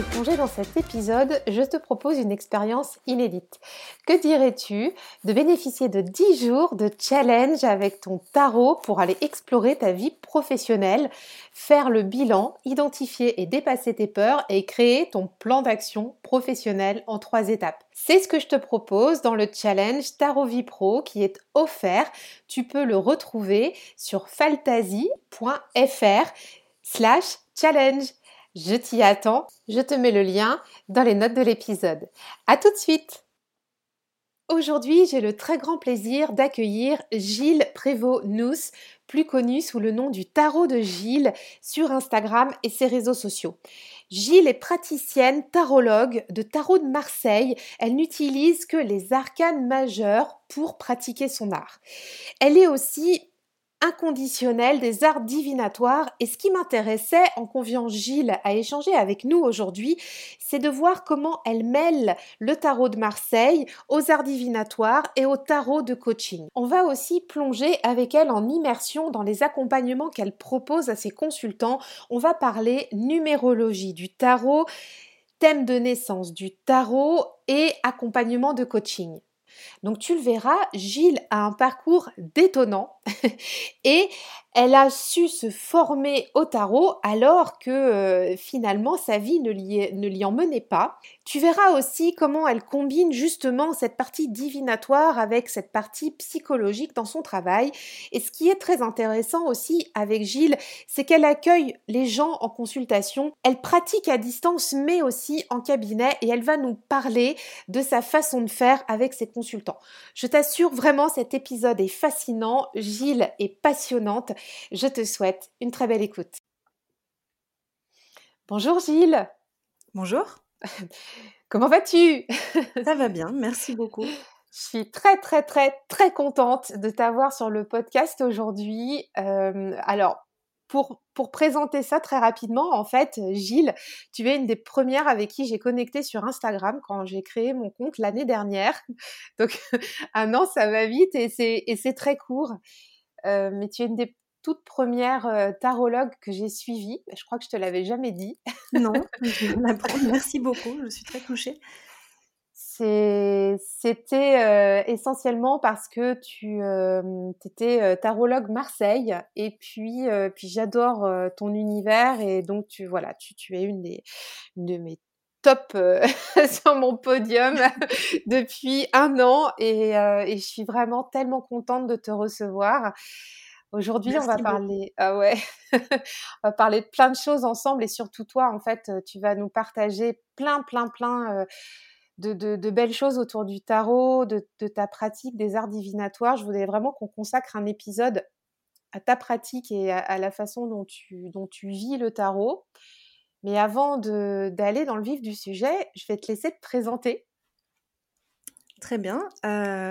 De plonger dans cet épisode, je te propose une expérience inédite. Que dirais-tu de bénéficier de 10 jours de challenge avec ton tarot pour aller explorer ta vie professionnelle, faire le bilan, identifier et dépasser tes peurs et créer ton plan d'action professionnel en trois étapes? C'est ce que je te propose dans le challenge Tarot Vie Pro qui est offert. Tu peux le retrouver sur fantasy.fr slash challenge. Je t'y attends. Je te mets le lien dans les notes de l'épisode. À tout de suite. Aujourd'hui, j'ai le très grand plaisir d'accueillir Gilles Prévost-Nous, plus connu sous le nom du Tarot de Gilles sur Instagram et ses réseaux sociaux. Gilles est praticienne tarologue de Tarot de Marseille. Elle n'utilise que les arcanes majeurs pour pratiquer son art. Elle est aussi inconditionnel des arts divinatoires. Et ce qui m'intéressait en conviant Gilles à échanger avec nous aujourd'hui, c'est de voir comment elle mêle le tarot de Marseille aux arts divinatoires et au tarot de coaching. On va aussi plonger avec elle en immersion dans les accompagnements qu'elle propose à ses consultants. On va parler numérologie du tarot, thème de naissance du tarot et accompagnement de coaching. Donc tu le verras, Gilles a un parcours détonnant et elle a su se former au tarot alors que euh, finalement sa vie ne l'y, ne l'y en menait pas. Tu verras aussi comment elle combine justement cette partie divinatoire avec cette partie psychologique dans son travail. Et ce qui est très intéressant aussi avec Gilles, c'est qu'elle accueille les gens en consultation, elle pratique à distance mais aussi en cabinet et elle va nous parler de sa façon de faire avec ses consultants. Je t'assure vraiment cet épisode est fascinant, est passionnante je te souhaite une très belle écoute. Bonjour Gilles. Bonjour. Comment vas-tu? Ça va bien, merci beaucoup. Je suis très très très très contente de t'avoir sur le podcast aujourd'hui. Euh, alors, pour, pour, présenter ça très rapidement, en fait, Gilles, tu es une des premières avec qui j'ai connecté sur Instagram quand j'ai créé mon compte l'année dernière. Donc, un an, ça va vite et c'est très court. Euh, mais tu es une des toute première euh, tarologue que j'ai suivie. Je crois que je te l'avais jamais dit. Non, merci beaucoup, je suis très touchée. C'était euh, essentiellement parce que tu étais tarologue Marseille et puis, puis j'adore ton univers et donc tu, voilà, tu, tu es une, des, une de mes top sur mon podium depuis un an et, et, je suis vraiment tellement contente de te recevoir. Aujourd'hui, on va parler, ah ouais, on va parler de plein de choses ensemble et surtout toi, en fait, tu vas nous partager plein, plein, plein de, de, belles choses autour du tarot, de, de, ta pratique des arts divinatoires. Je voudrais vraiment qu'on consacre un épisode à ta pratique et à, la façon dont tu, dont tu vis le tarot. Mais avant d'aller dans le vif du sujet, je vais te laisser te présenter Très bien. Euh,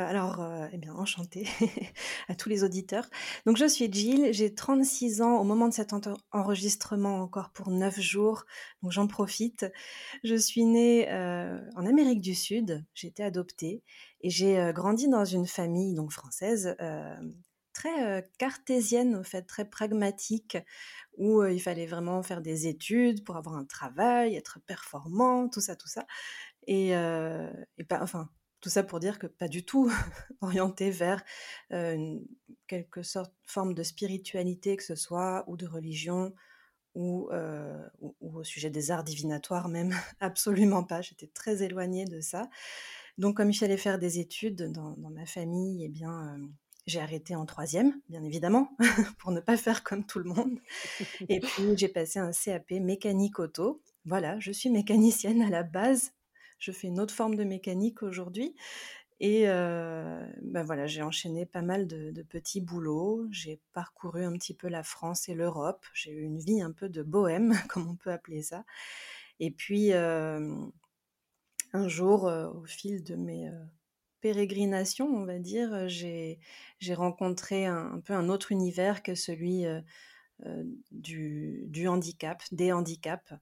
alors, euh, eh bien, enchantée à tous les auditeurs. Donc, je suis Jill, j'ai 36 ans au moment de cet enregistrement, encore pour 9 jours, donc j'en profite. Je suis née euh, en Amérique du Sud, j'ai été adoptée et j'ai grandi dans une famille donc française très cartésienne, en fait, très pragmatique, où il fallait vraiment faire des études pour avoir un travail, être performant, tout ça, tout ça. Et, et pas, enfin, tout ça pour dire que pas du tout orienté vers une quelque sorte forme de spiritualité que ce soit ou de religion ou, ou, au sujet des arts divinatoires même absolument pas j'étais très éloignée de ça donc comme il fallait faire des études dans, ma famille eh bien j'ai arrêté en troisième, bien évidemment, pour ne pas faire comme tout le monde. Et puis j'ai passé un CAP mécanique auto. Voilà, je suis mécanicienne à la base je fais une autre forme de mécanique aujourd'hui. Et ben voilà, j'ai enchaîné pas mal de, petits boulots. J'ai parcouru un petit peu la France et l'Europe. J'ai eu une vie un peu de bohème, comme on peut appeler ça. Et puis, un jour, au fil de mes pérégrinations, on va dire, j'ai rencontré un, peu un autre univers que celui du, handicap, des handicaps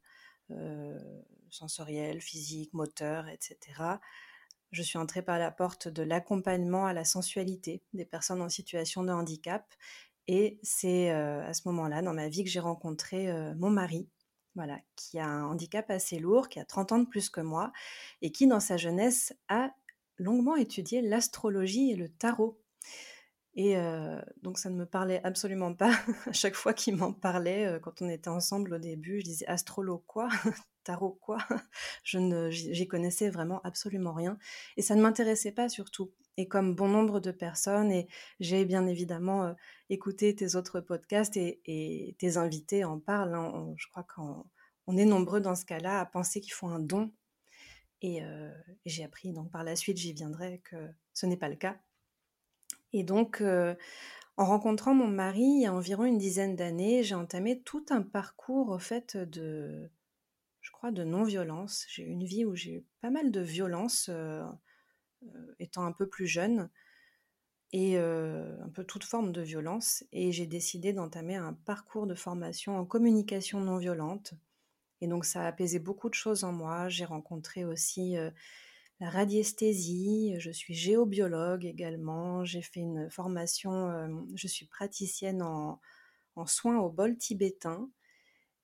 sensoriels, physiques, moteurs, etc je suis entrée par la porte de l'accompagnement à la sensualité des personnes en situation de handicap. Et c'est à ce moment-là, dans ma vie, que j'ai rencontré mon mari, voilà, qui a un handicap assez lourd, qui a 30 ans de plus que moi, et qui, dans sa jeunesse, a longuement étudié l'astrologie et le tarot. Et euh, donc ça ne me parlait absolument pas. à chaque fois qu'il m'en parlait, quand on était ensemble au début, je disais astrolo quoi? Tarot quoi? Je ne, j'y connaissais vraiment absolument rien et ça ne m'intéressait pas surtout. Et comme bon nombre de personnes, et j'ai bien évidemment euh, écouté tes autres podcasts et, tes invités en parlent. Hein, je crois qu'on est nombreux dans ce cas-là à penser qu'il faut un don. Et, j'ai appris donc par la suite, j'y viendrai, que ce n'est pas le cas. Et donc, en rencontrant mon mari il y a environ une dizaine d'années, j'ai entamé tout un parcours au fait de je crois, de non-violence. J'ai eu une vie où j'ai eu pas mal de violence étant un peu plus jeune et un peu toute forme de violence. Et j'ai décidé d'entamer un parcours de formation en communication non violente. Et donc ça a apaisé beaucoup de choses en moi. J'ai rencontré aussi la radiesthésie, je suis géobiologue également, j'ai fait une formation, je suis praticienne en, en soins au bol tibétain.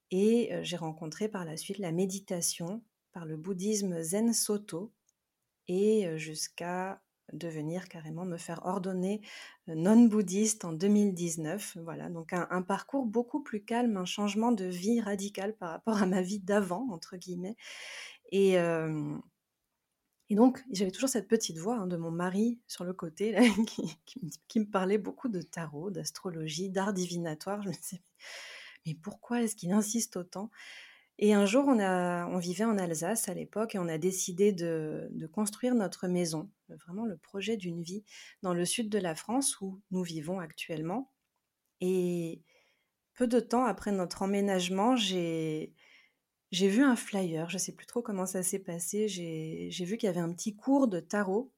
Et j'ai rencontré par la suite la méditation par le bouddhisme Zen Soto et jusqu'à devenir carrément me faire ordonner non-bouddhiste en 2019. Voilà, donc un, parcours beaucoup plus calme, un changement de vie radical par rapport à ma vie d'avant, entre guillemets. Et, et donc, j'avais toujours cette petite voix hein, de mon mari sur le côté qui, qui, me parlait beaucoup de tarot, d'astrologie, d'art divinatoire. Je me disais, mais pourquoi est-ce qu'il insiste autant? Et un jour, on, a, on vivait en Alsace à l'époque et on a décidé de, construire notre maison, vraiment le projet d'une vie, dans le sud de la France où nous vivons actuellement. Et peu de temps après notre emménagement, j'ai... J'ai vu un flyer, je ne sais plus trop comment ça s'est passé. J'ai vu qu'il y avait un petit cours de tarot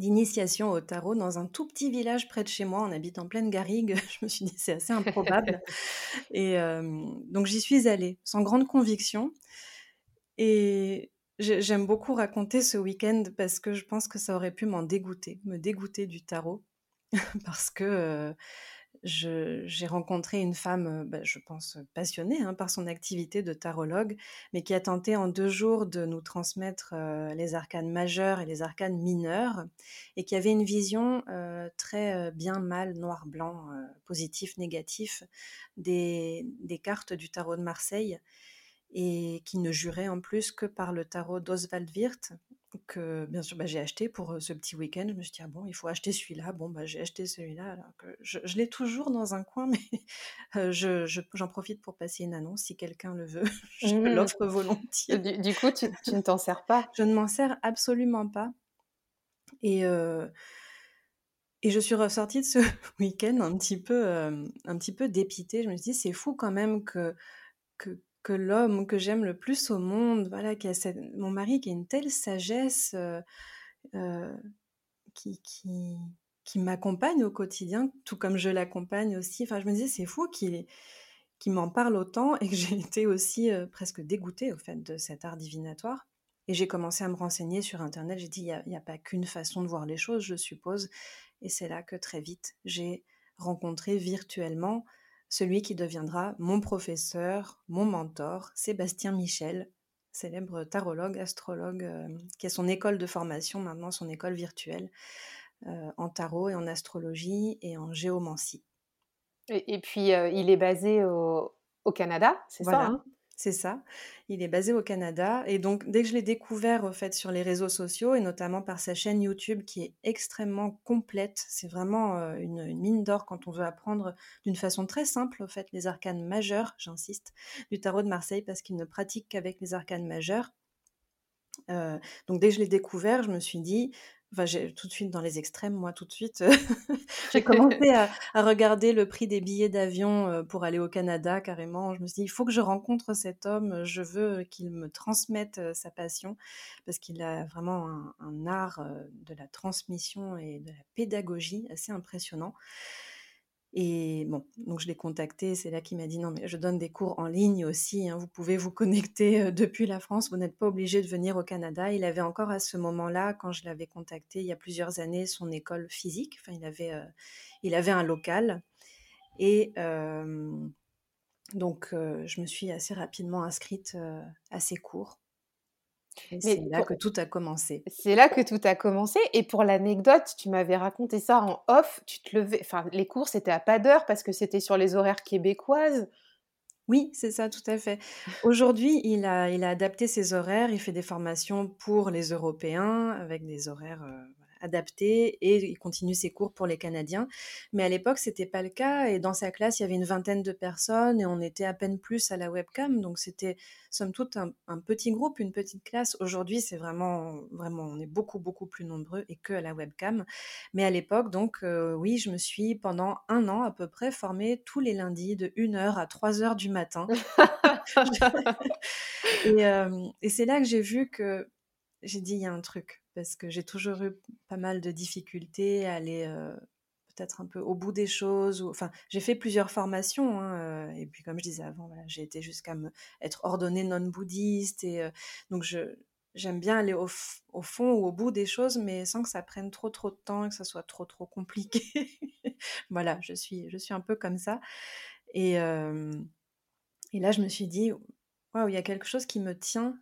d'initiation au tarot dans un tout petit village près de chez moi. On habite en pleine garrigue. Je me suis dit, c'est assez improbable. et donc, j'y suis allée sans grande conviction. Et j'aime beaucoup raconter ce week-end parce que je pense que ça aurait pu m'en dégoûter, me dégoûter du tarot. parce que j'ai rencontré une femme, euh, bah, je pense, passionnée hein, par son activité de tarologue, mais qui a tenté en deux jours de nous transmettre euh, les arcanes majeurs et les arcanes mineurs, et qui avait une vision euh, très bien mal, noir-blanc, positif, négatif des, cartes du tarot de Marseille, et qui ne jurait en plus que par le tarot d'Oswald Wirth, que bien sûr bah, j'ai acheté pour ce petit week-end. Je me suis dit, ah bon, il faut acheter celui-là. Bon, bah, j'ai acheté celui-là. je, l'ai toujours dans un coin, mais je, j'en profite pour passer une annonce. Si quelqu'un le veut, je mmh. l'offre volontiers. Du, coup, tu, tu, ne t'en sers pas? Je ne m'en sers absolument pas. Et, et je suis ressortie de ce week-end un petit peu, un petit peu dépitée. Je me suis dit, c'est fou quand même que, que, que l'homme que j'aime le plus au monde, voilà, qui a mon mari qui a une telle sagesse euh, euh, qui, qui, qui m'accompagne au quotidien, tout comme je l'accompagne aussi. Enfin, je me disais, c'est fou qu'il m'en parle autant et que j'ai été aussi euh, presque dégoûtée au fait de cet art divinatoire. Et j'ai commencé à me renseigner sur Internet. J'ai dit, il n'y a, a, pas qu'une façon de voir les choses, je suppose. Et c'est là que très vite, j'ai rencontré virtuellement celui qui deviendra mon professeur, mon mentor, Sébastien Michel, célèbre tarologue, astrologue, euh, qui a son école de formation, maintenant son école virtuelle, euh, en tarot et en astrologie et en géomancie. Et, puis, euh, il est basé au, Canada, c'est ça hein? C'est ça. Il est basé au Canada. Et donc, dès que je l'ai découvert, fait, sur les réseaux sociaux, et notamment par sa chaîne YouTube qui est extrêmement complète, c'est vraiment euh, une, mine d'or quand on veut apprendre d'une façon très simple, au fait, les arcanes majeurs, j'insiste, du tarot de Marseille, parce qu'il ne pratique qu'avec les arcanes majeurs. Euh, donc, dès que je l'ai découvert, je me suis dit, Enfin, j'ai tout de suite dans les extrêmes, moi, tout de suite. j'ai commencé à, regarder le prix des billets d'avion pour aller au Canada, carrément. Je me suis dit, il faut que je rencontre cet homme, je veux qu'il me transmette sa passion, parce qu'il a vraiment un art de la transmission et de la pédagogie assez impressionnant. Et bon, donc je l'ai contacté, c'est là qu'il m'a dit non, mais je donne des cours en ligne aussi, hein, vous pouvez vous connecter depuis la France, vous n'êtes pas obligé de venir au Canada. Il avait encore à ce moment-là, quand je l'avais contacté il y a plusieurs années, son école physique, enfin il avait, il avait un local. Et donc je me suis assez rapidement inscrite à ses cours c'est là que tout a commencé. C'est là que tout a commencé. Et pour l'anecdote, tu m'avais raconté ça en off. Tu te levais, enfin, les cours c'était à pas d'heure parce que c'était sur les horaires québécoises. Oui, c'est ça, tout à fait. Aujourd'hui, il a, il a adapté ses horaires. Il fait des formations pour les Européens avec des horaires euh, adapté et il continue ses cours pour les Canadiens. Mais à l'époque, c'était pas le cas et dans sa classe, il y avait une vingtaine de personnes et on était à peine plus à la webcam. Donc c'était somme toute un, petit groupe, une petite classe. Aujourd'hui, c'est vraiment, vraiment, on est beaucoup, beaucoup plus nombreux et que à la webcam. Mais à l'époque, donc, euh, oui, je me suis pendant un an à peu près formée tous les lundis de 1h à 3h du matin. et, euh, et c'est là que j'ai vu que j'ai dit, il y a un truc parce que j'ai toujours eu pas mal de difficultés à aller peut-être un peu au bout des choses. Enfin, j'ai fait plusieurs formations, hein, et puis comme je disais avant, j'ai été jusqu'à être ordonnée non-bouddhiste, et donc je, j'aime bien aller au, au, fond ou au bout des choses, mais sans que ça prenne trop trop de temps et que ça soit trop trop compliqué. voilà, je suis, je suis un peu comme ça. Et, et là, je me suis dit, waouh, il y a quelque chose qui me tient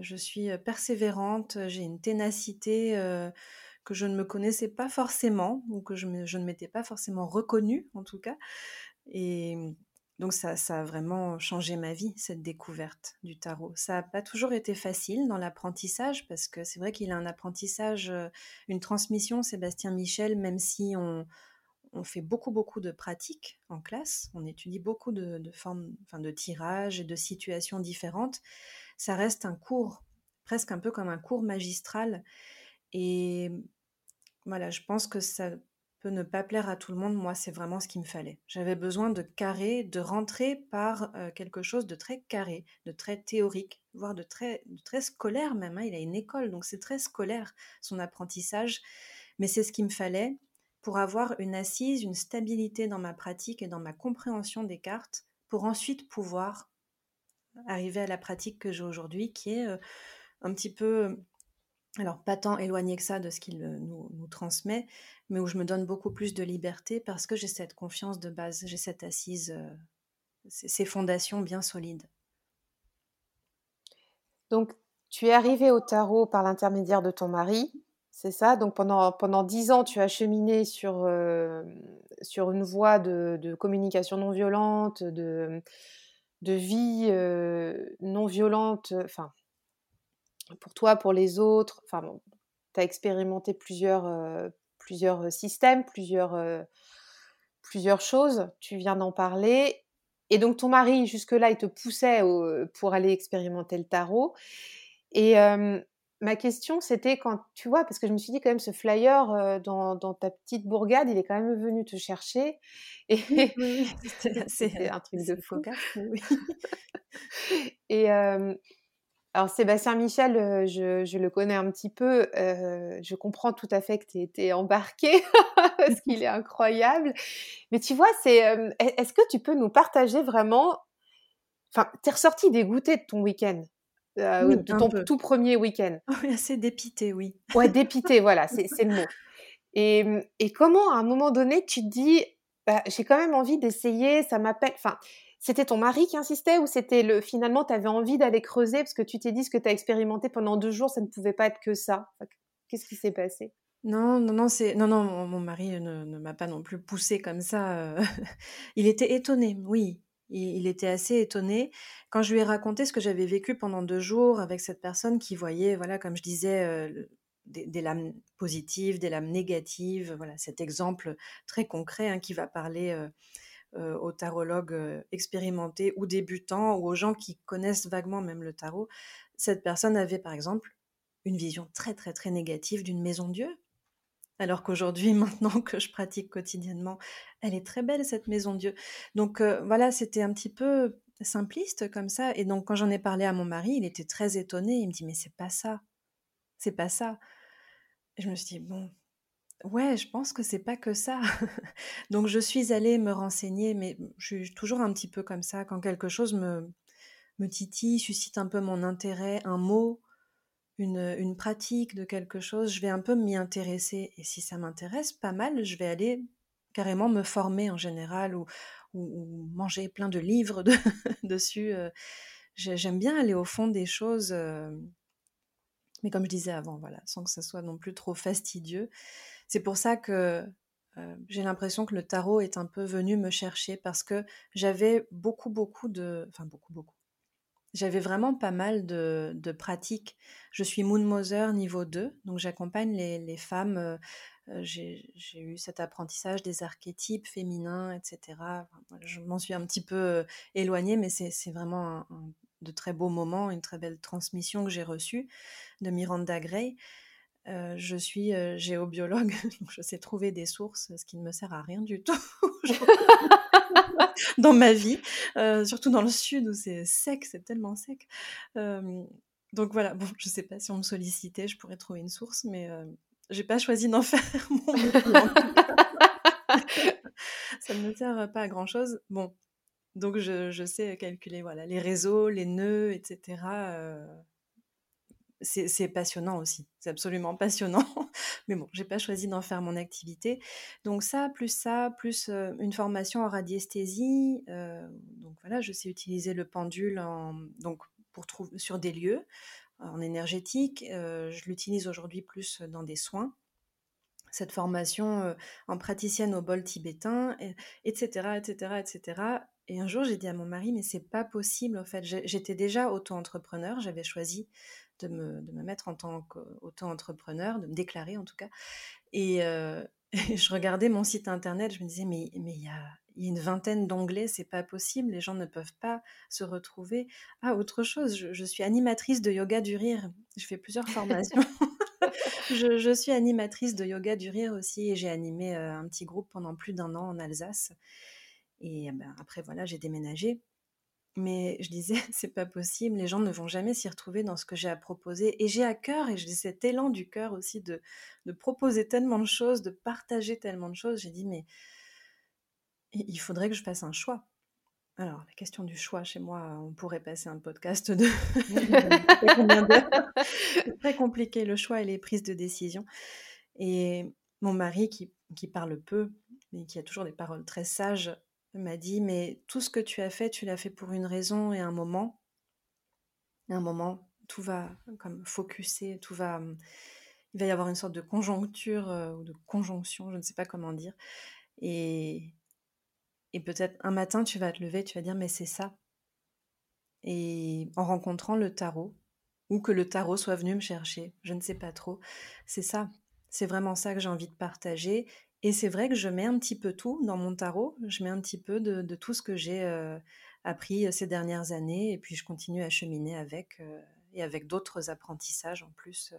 je suis persévérante, j'ai une ténacité que je ne me connaissais pas forcément, ou que je, ne m'étais pas forcément reconnue en tout cas. Et mmh, donc ça, a vraiment changé ma vie, cette découverte du tarot. Ça n'a pas toujours été facile dans l'apprentissage, parce que c'est vrai qu'il a un apprentissage, une transmission, Sébastien Michel, même si on, on fait beaucoup, beaucoup de pratiques en classe, on étudie beaucoup de, de formes, enfin de tirages et de situations différentes ça reste un cours, presque un peu comme un cours magistral. Et voilà, je pense que ça peut ne pas plaire à tout le monde. Moi, c'est vraiment ce qu'il me fallait. J'avais besoin de carré, de rentrer par quelque chose de très carré, de très théorique, voire de très, très scolaire même. Hein. Il a une école, donc c'est très scolaire son apprentissage. Mais c'est ce qu'il me fallait pour avoir une assise, une stabilité dans ma pratique et dans ma compréhension des cartes, pour ensuite pouvoir arriver à la pratique que j'ai aujourd'hui, qui est un petit peu, alors pas tant éloigné que ça de ce qu'il nous, transmet, mais où je me donne beaucoup plus de liberté parce que j'ai cette confiance de base, j'ai cette assise, ces fondations bien solides. Donc, tu es arrivé au tarot par l'intermédiaire de ton mari, c'est ça? Donc, pendant, pendant dix ans, tu as cheminé sur, sur une voie de, communication non violente, de, de vie non violente, enfin, pour toi, pour les autres. Enfin, tu as expérimenté plusieurs, plusieurs systèmes, plusieurs, plusieurs choses. Tu viens d'en parler. Et donc, ton mari, jusque-là, il te poussait pour aller expérimenter le tarot. Et ma question, c'était quand, tu vois, parce que je me suis dit quand même, ce flyer euh, dans, ta petite bourgade, il est quand même venu te chercher. Et c'est un truc de oui. et euh, alors, Sébastien Michel, euh, je, le connais un petit peu. je comprends tout à fait que tu été embarqué parce qu'il est incroyable. Mais tu vois, c'est, est-ce que tu peux nous partager vraiment Enfin, t'es ressorti dégoûté de ton week-end? Euh, de ton tout premier week-end. Oui, assez dépité, oui. Ouais, dépité, voilà, c'est le mot. Et, et, comment, à un moment donné, tu te dis, bah, j'ai quand même envie d'essayer, ça m'appelle. Enfin, c'était ton mari qui insistait ou c'était le finalement, tu avais envie d'aller creuser parce que tu t'es dit ce que tu as expérimenté pendant deux jours, ça ne pouvait pas être que ça? Qu'est-ce qui s'est passé? Non, non, non, c'est non, non, mon, mari ne, ne m'a pas non plus poussé comme ça. Euh. il était étonné, oui, il, était assez étonné quand je lui ai raconté ce que j'avais vécu pendant deux jours avec cette personne qui voyait, voilà, comme je disais, des, lames positives, des lames négatives. Voilà, cet exemple très concret hein, qui va parler aux tarologues expérimentés ou débutants ou aux gens qui connaissent vaguement même le tarot. Cette personne avait par exemple une vision très très très négative d'une maison Dieu. Alors qu'aujourd'hui, maintenant que je pratique quotidiennement, elle est très belle cette maison Dieu. Donc voilà, c'était un petit peu simpliste comme ça. Et donc quand j'en ai parlé à mon mari, il était très étonné. Il me dit mais c'est pas ça, c'est pas ça. Je me suis dit bon, ouais, je pense que c'est pas que ça. donc je suis allée me renseigner, mais je suis toujours un petit peu comme ça quand quelque chose me me titille, suscite un peu mon intérêt, un mot, une, pratique de quelque chose, je vais un peu m'y intéresser. Et si ça m'intéresse pas mal, je vais aller carrément me former en général ou, ou, manger plein de livres dessus. Euh. J'aime bien aller au fond des choses, euh, mais comme je disais avant, voilà, sans que ça soit non plus trop fastidieux. C'est pour ça que euh, j'ai l'impression que le tarot est un peu venu me chercher parce que j'avais beaucoup, beaucoup de... Enfin, beaucoup, beaucoup. J'avais vraiment pas mal de, de, pratiques. Je suis Moon Mother niveau 2, donc j'accompagne les, les, femmes. Euh, euh, j'ai eu cet apprentissage des archétypes féminins, etc. je m'en suis un petit peu euh, éloignée, mais c'est vraiment de très beaux moments, une très belle transmission que j'ai reçue de Miranda Gray. je suis géobiologue, donc je sais trouver des sources, ce qui ne me sert à rien du tout. dans ma vie, euh, surtout dans le sud où c'est sec, c'est tellement sec. donc voilà, bon, je sais pas si on me sollicitait, je pourrais trouver une source, mais j'ai pas choisi d'en faire mon Ça ne me sert pas à grand chose. Bon, donc je, je, sais calculer voilà les réseaux, les nœuds, etc c'est passionnant aussi. C'est absolument passionnant. Mais bon, j'ai pas choisi d'en faire mon activité. Donc ça, plus ça, plus une formation en radiesthésie. donc voilà, je sais utiliser le pendule en, donc pour trouver sur des lieux en énergétique. je l'utilise aujourd'hui plus dans des soins. Cette formation en praticienne au bol tibétain, etc., etc., etc. Et un jour, j'ai dit à mon mari, mais c'est pas possible. En fait, j'étais déjà auto-entrepreneur. J'avais choisi de me, de me mettre en tant qu'auto-entrepreneur, de me déclarer en tout cas. Et, je regardais mon site internet, je me disais, mais il mais y, a, y a une vingtaine d'onglets, c'est pas possible, les gens ne peuvent pas se retrouver. Ah, autre chose, je, suis animatrice de yoga du rire, je fais plusieurs formations. je, je, suis animatrice de yoga du rire aussi et j'ai animé un petit groupe pendant plus d'un an en Alsace. Et ben, après, voilà, j'ai déménagé. Mais je disais, c'est pas possible, les gens ne vont jamais s'y retrouver dans ce que j'ai à proposer. Et j'ai à cœur, et j'ai cet élan du cœur aussi de, proposer tellement de choses, de partager tellement de choses. J'ai dit, mais il faudrait que je fasse un choix. Alors, la question du choix, chez moi, on pourrait passer un podcast de. c'est très compliqué, le choix et les prises de décision. Et mon mari, qui, qui parle peu, mais qui a toujours des paroles très sages, m'a dit, mais tout ce que tu as fait, tu l'as fait pour une raison et un moment. Un moment, tout va comme focuser, tout va... Hum, il va y avoir une sorte de conjoncture euh, ou de conjonction, je ne sais pas comment dire. Et, et peut-être un matin, tu vas te lever, tu vas dire, mais c'est ça. Et en rencontrant le tarot, ou que le tarot soit venu me chercher, je ne sais pas trop, c'est ça. C'est vraiment ça que j'ai envie de partager. Et c'est vrai que je mets un petit peu tout dans mon tarot. Je mets un petit peu de, tout ce que j'ai euh, appris euh, ces dernières années. Et puis je continue à cheminer avec euh, et avec d'autres apprentissages en plus.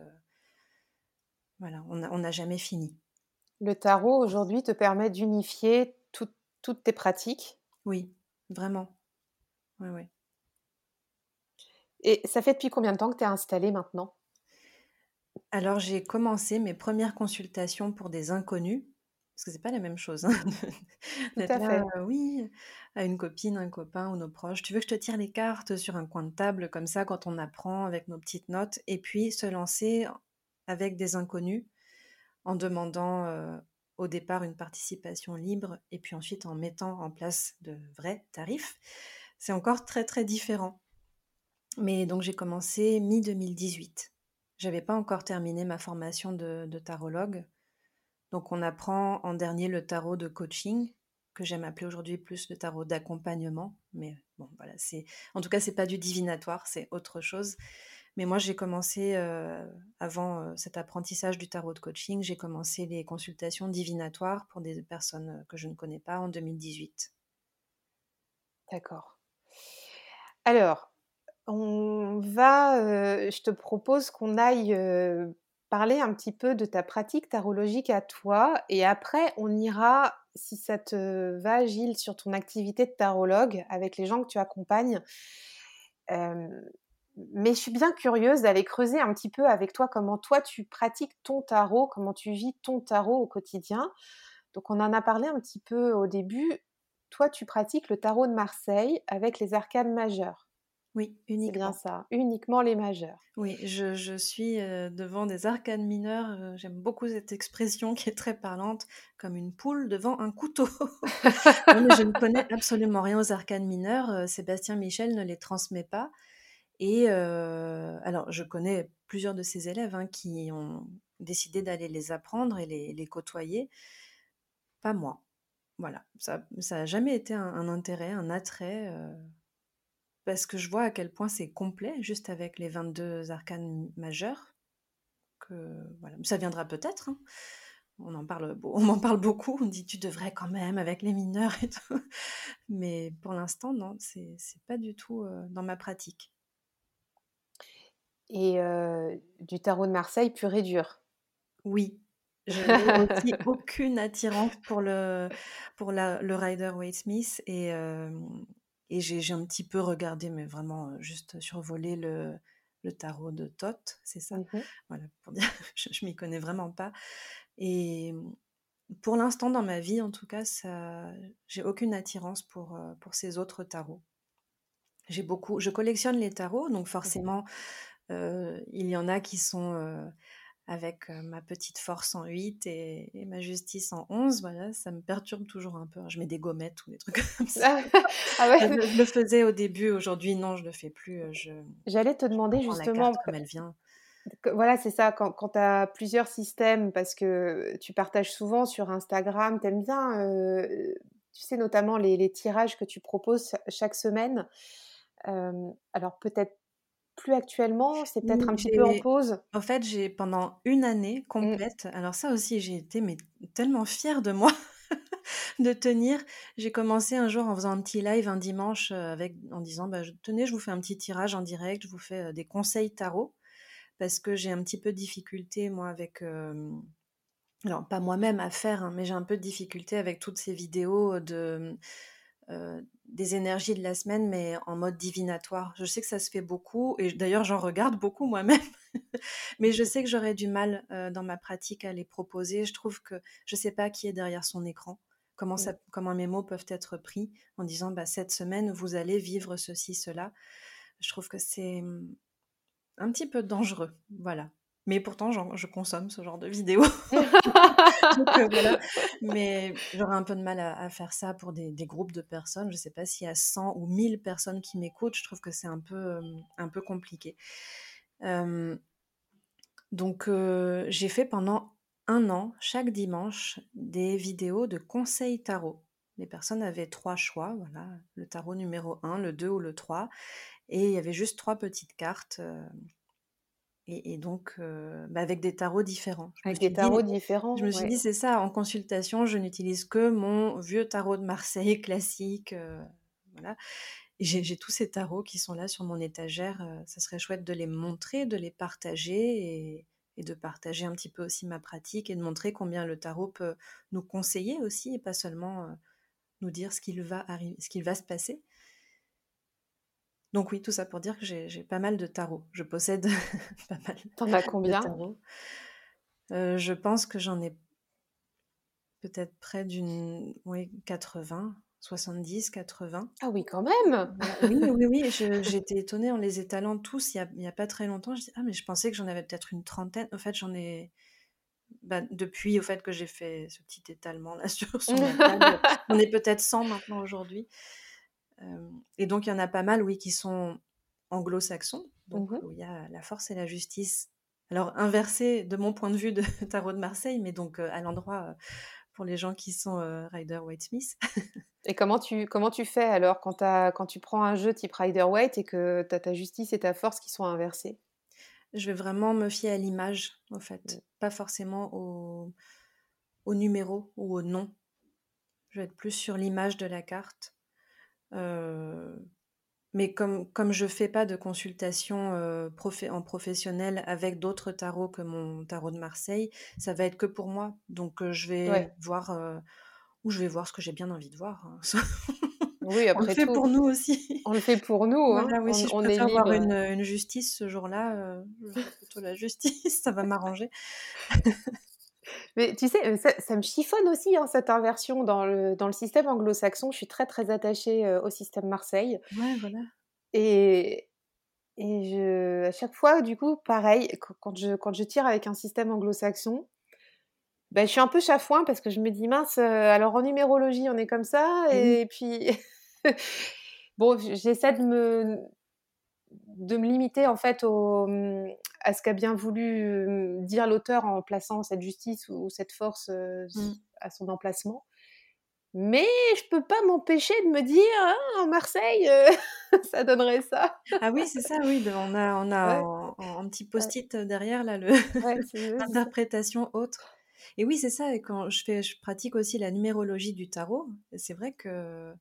voilà, on n'a jamais fini. Le tarot aujourd'hui te permet d'unifier toutes tes pratiques? Oui, vraiment. Oui, oui. Et ça fait depuis combien de temps que tu es installée maintenant? Alors j'ai commencé mes premières consultations pour des inconnus parce que c'est pas la même chose. Hein, oui, à une copine, un copain ou nos proches. Tu veux que je te tire les cartes sur un coin de table comme ça quand on apprend avec nos petites notes et puis se lancer avec des inconnus en demandant au départ une participation libre et puis ensuite en mettant en place de vrais tarifs? C'est encore très très différent. Mais donc j'ai commencé mi-2018. J'avais pas encore terminé ma formation de, de tarologue. Donc on apprend en dernier le tarot de coaching, que j'aime appeler aujourd'hui plus le tarot d'accompagnement. Mais bon, voilà, c'est en tout cas c'est pas du divinatoire, c'est autre chose. Mais moi j'ai commencé euh, avant euh, cet apprentissage du tarot de coaching, j'ai commencé les consultations divinatoires pour des personnes euh, que je ne connais pas en 2018. D'accord. Alors, on va, je te propose qu'on aille parler un petit peu de ta pratique tarologique à toi et après on ira, si ça te va Gilles, sur ton activité de tarologue avec les gens que tu accompagnes. mais je suis bien curieuse d'aller creuser un petit peu avec toi comment toi tu pratiques ton tarot, comment tu vis ton tarot au quotidien. Donc on en a parlé un petit peu au début. Toi, tu pratiques le tarot de Marseille avec les arcanes majeures. Oui, uniquement. ça, uniquement les majeurs. Oui, je, suis devant des arcanes mineurs. J'aime beaucoup cette expression qui est très parlante, comme une poule devant un couteau. je ne connais absolument rien aux arcanes mineurs. Sébastien Michel ne les transmet pas. Et alors, je connais plusieurs de ses élèves hein, qui ont décidé d'aller les apprendre et les, côtoyer. Pas moi. Voilà, ça n'a jamais été un, intérêt, un attrait parce que je vois à quel point c'est complet, juste avec les 22 arcanes majeurs. Que, voilà. Ça viendra peut-être. Hein. On en parle, on m'en parle beaucoup. On dit tu devrais quand même avec les mineurs et tout. Mais pour l'instant, non, c'est, c'est pas du tout euh, dans ma pratique. Et euh, du tarot de Marseille pur et dur. Oui. Je n'ai aussi aucune attirance pour le, pour la, le Rider Waite Smith et, euh, et j'ai un petit peu regardé, mais vraiment juste survolé le, le tarot de Thoth, c'est ça? Mmh Voilà, pour dire, je, je m'y connais vraiment pas. Et pour l'instant, dans ma vie, en tout cas, ça, j'ai aucune attirance pour, pour ces autres tarots. J'ai beaucoup, je collectionne les tarots, donc mmh forcément, il y en a qui sont avec ma petite force en 8 et, ma justice en 11, voilà, ça me perturbe toujours un peu. Je mets des gommettes ou des trucs comme ça. ah ouais. je, le faisais au début, aujourd'hui non, je le fais plus. J'allais te demander justement comme elle vient. Voilà, c'est ça, quand, quand tu as plusieurs systèmes, parce que tu partages souvent sur Instagram, tu aimes bien, tu sais, notamment les, les, tirages que tu proposes chaque semaine. alors peut-être plus actuellement C'est peut-être un petit peu en pause En fait, j'ai pendant une année mmh. complète, alors ça aussi, j'ai été mais, tellement fière de moi de tenir. J'ai commencé un jour en faisant un petit live un dimanche avec, en disant bah, Tenez, je vous fais un petit tirage en direct, je vous fais des conseils tarot, parce que j'ai un petit peu de difficulté, moi, avec. alors, pas moi-même à faire, hein, mais j'ai un peu de difficulté avec toutes ces vidéos de euh, des énergies de la semaine, mais en mode divinatoire. Je sais que ça se fait beaucoup, et d'ailleurs j'en regarde beaucoup moi-même, mais je sais que j'aurais du mal euh, dans ma pratique à les proposer. Je trouve que je ne sais pas qui est derrière son écran, comment, ça, comment mes mots peuvent être pris en disant bah, cette semaine vous allez vivre ceci, cela. Je trouve que c'est hum, un petit peu dangereux. Voilà. Mais pourtant, je consomme ce genre de vidéos. Euh, Mais j'aurais un peu de mal à, faire ça pour des, groupes de personnes. Je ne sais pas s'il y a 100 ou 1000 personnes qui m'écoutent. Je trouve que c'est un peu, euh, un peu compliqué. donc, euh, j'ai fait pendant un an, chaque dimanche, des vidéos de conseils tarot. Les personnes avaient trois choix, voilà, le tarot numéro 1, le 2 ou le 3. Et il y avait juste trois petites cartes et, donc, bah, avec des tarots différents. avec des tarots différents. Je me suis dit, c'est ça, en consultation, je n'utilise que mon vieux tarot de Marseille classique. voilà. J'ai tous ces tarots qui sont là sur mon étagère. ça serait chouette de les montrer, de les partager et, et, de partager un petit peu aussi ma pratique et de montrer combien le tarot peut nous conseiller aussi et pas seulement nous dire ce qu'il va, ce qu'il va se passer. Donc oui, tout ça pour dire que j'ai pas mal de tarots. Je possède pas mal T'en as combien? euh, Je pense que j'en ai peut-être près d'une... Oui, 80, 70, 80. Ah oui, quand même Oui, oui, oui. J'étais étonnée en les étalant tous il n'y a, a, pas très longtemps. Je dis, ah mais je pensais que j'en avais peut-être une trentaine. En fait, j'en ai... Bah, depuis au fait que j'ai fait ce petit étalement là sur, sur table, on est peut-être 100 maintenant aujourd'hui et donc, il y en a pas mal, oui, qui sont anglo-saxons, donc mmh où il y a la force et la justice. Alors, inversé de mon point de vue de Tarot de Marseille, mais donc à l'endroit pour les gens qui sont Rider Waite Smith. et comment tu, comment tu fais alors quand, quand tu prends un jeu type Rider Waite et que tu as ta justice et ta force qui sont inversées? Je vais vraiment me fier à l'image, en fait, mmh. pas forcément au, au numéro ou au nom. Je vais être plus sur l'image de la carte Mais comme, comme je fais pas de consultation euh, en professionnel avec d'autres tarots que mon tarot de Marseille, ça va être que pour moi. Donc euh, je vais voir euh, ou je vais voir ce que j'ai bien envie de voir. Hein. Oui, après on le fait pour nous aussi. On le fait pour nous. Hein. oui, si on, je peux avoir une, une, justice ce jour-là, plutôt la justice, ça va m'arranger. Mais tu sais, ça, me chiffonne aussi hein, cette inversion dans le, dans le système anglo-saxon. Je suis très très attachée au système Marseille. Ouais, voilà. Et, et je, à chaque fois, du coup, pareil, quand je, quand je tire avec un système anglo-saxon, ben, je suis un peu chafouin parce que je me dis, mince, alors en numérologie, on est comme ça. Mmh et puis, bon, j'essaie de me, de me limiter en fait au, à ce qu'a bien voulu mmh, dire l'auteur en plaçant cette justice ou, cette force mmh. à son emplacement. Mais je peux pas m'empêcher de me dire, «Ah, en Marseille, ça donnerait ça. Ah oui, c'est ça, oui. On a, on a un, petit post-it derrière là, l'interprétation autre. Et oui, c'est ça. Et quand je fais, je pratique aussi la numérologie du tarot. C'est vrai que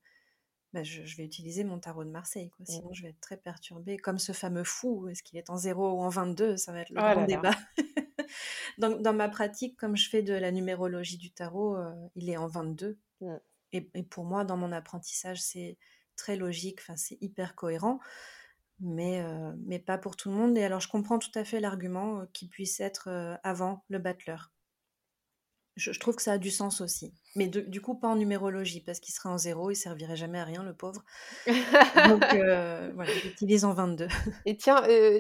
bah, je, vais utiliser mon tarot de Marseille. Quoi. Sinon, mmh. je vais être très perturbée. Comme ce fameux fou, est-ce qu'il est en 0 ou en 22 Ça va être le oh grand débat. Donc, dans ma pratique, comme je fais de la numérologie du tarot, euh, il est en 22. Mmh. Et, pour moi, dans mon apprentissage, c'est très logique, c'est hyper cohérent, mais, euh, mais pas pour tout le monde. Et alors, je comprends tout à fait l'argument euh, qu'il puisse être avant le battleur je, trouve que ça a du sens aussi. Mais du coup, pas en numérologie, parce qu'il serait en zéro, il servirait jamais à rien, le pauvre. Donc euh, voilà, j'utilise en 22. Et tiens, euh,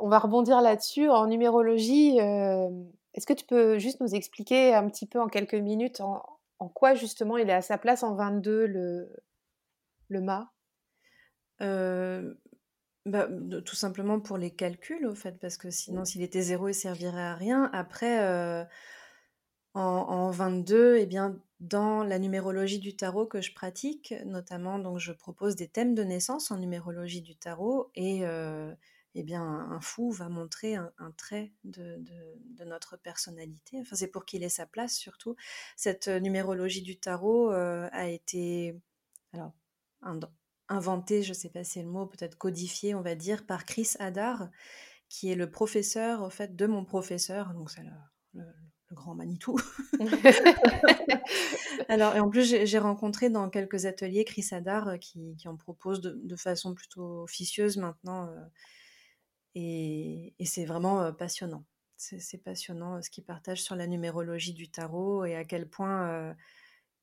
on va rebondir là-dessus. En numérologie, euh, est-ce que tu peux juste nous expliquer un petit peu en quelques minutes en, quoi justement il est à sa place en 22, le, le mât? Bah, tout simplement pour les calculs, au fait, parce que sinon, s'il était zéro, il servirait à rien. Après, en, 22, eh bien, dans la numérologie du tarot que je pratique, notamment, donc je propose des thèmes de naissance en numérologie du tarot et euh, eh bien, un fou va montrer un, trait de, notre personnalité. Enfin, c'est pour qu'il ait sa place surtout. Cette numérologie du tarot euh, a été alors, inventée, je ne sais pas si c'est le mot, peut-être codifiée, on va dire, par Chris Hadar, qui est le professeur, au fait, de mon professeur. Donc, c'est le grand Manitou. Alors, et en plus, j'ai rencontré dans quelques ateliers Chris Hadar euh, qui, en propose de, façon plutôt officieuse maintenant. Euh, et, c'est vraiment euh, passionnant. C'est passionnant ce qu'il partage sur la numérologie du tarot et à quel point.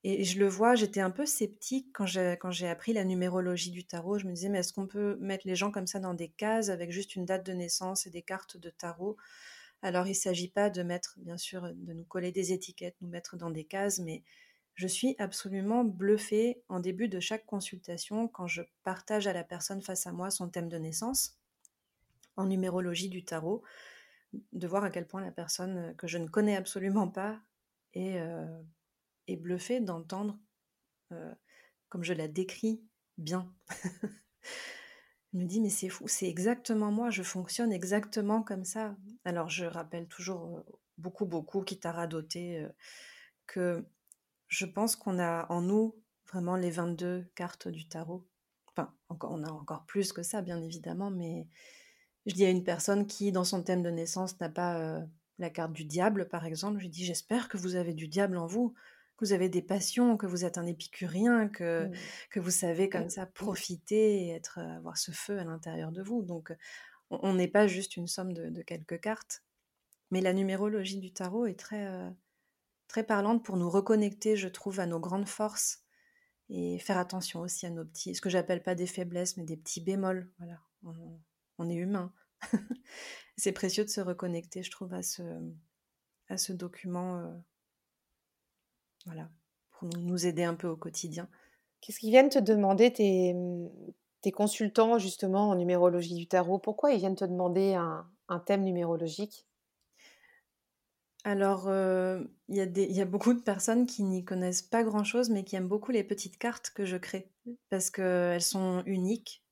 et je le vois, j'étais un peu sceptique quand j'ai appris la numérologie du tarot. Je me disais, mais est-ce qu'on peut mettre les gens comme ça dans des cases avec juste une date de naissance et des cartes de tarot? Alors il ne s'agit pas de mettre, bien sûr, de nous coller des étiquettes, nous mettre dans des cases, mais je suis absolument bluffée en début de chaque consultation quand je partage à la personne face à moi son thème de naissance en numérologie du tarot, de voir à quel point la personne que je ne connais absolument pas est, euh, bluffée d'entendre euh, comme je la décris bien. me mais c'est fou, c'est exactement moi, je fonctionne exactement comme ça. Alors je rappelle toujours beaucoup, beaucoup, qui t'a que je pense qu'on a en nous vraiment les 22 cartes du tarot. Enfin, on a encore plus que ça, bien évidemment, mais je dis à une personne qui, dans son thème de naissance, n'a pas la carte du diable, par exemple, je dis, j'espère que vous avez du diable en vous que vous avez des passions, que vous êtes un épicurien, que, mmh. que vous savez comme mmh. ça profiter et être, euh, avoir ce feu à l'intérieur de vous. Donc, on n'est pas juste une somme de, quelques cartes. Mais la numérologie du tarot est très, euh, très parlante pour nous reconnecter, je trouve, à nos grandes forces et faire attention aussi à nos petits, ce que j'appelle pas des faiblesses, mais des petits bémols. Voilà, on, est humain. C'est précieux de se reconnecter, je trouve, à ce, à ce document euh, voilà, pour nous aider un peu au quotidien. Qu'est-ce qu'ils viennent te demander tes, tes, consultants justement en numérologie du tarot? Pourquoi ils viennent te demander un, thème numérologique? Alors, euh, il y, y, a beaucoup de personnes qui n'y connaissent pas grand-chose, mais qui aiment beaucoup les petites cartes que je crée, parce qu'elles sont uniques.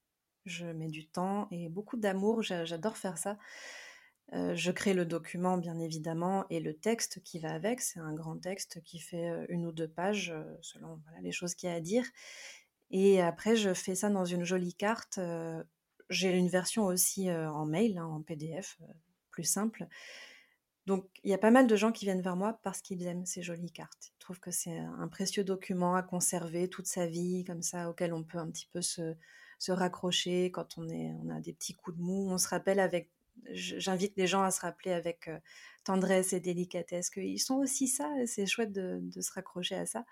Je mets du temps et beaucoup d'amour, j'adore faire ça je crée le document, bien évidemment, et le texte qui va avec. C'est un grand texte qui fait une ou deux pages, selon les choses qu'il y a à dire. Et après, je fais ça dans une jolie carte. J'ai une version aussi en mail, hein, en PDF, plus simple. Donc, il y a pas mal de gens qui viennent vers moi parce qu'ils aiment ces jolies cartes. Ils trouvent que c'est un précieux document à conserver toute sa vie, comme ça, auquel on peut un petit peu se, raccrocher quand on a des petits coups de mou. On se rappelle avec. J'invite les gens à se rappeler avec tendresse et délicatesse qu'ils sont aussi ça, et c'est chouette de, se raccrocher à ça.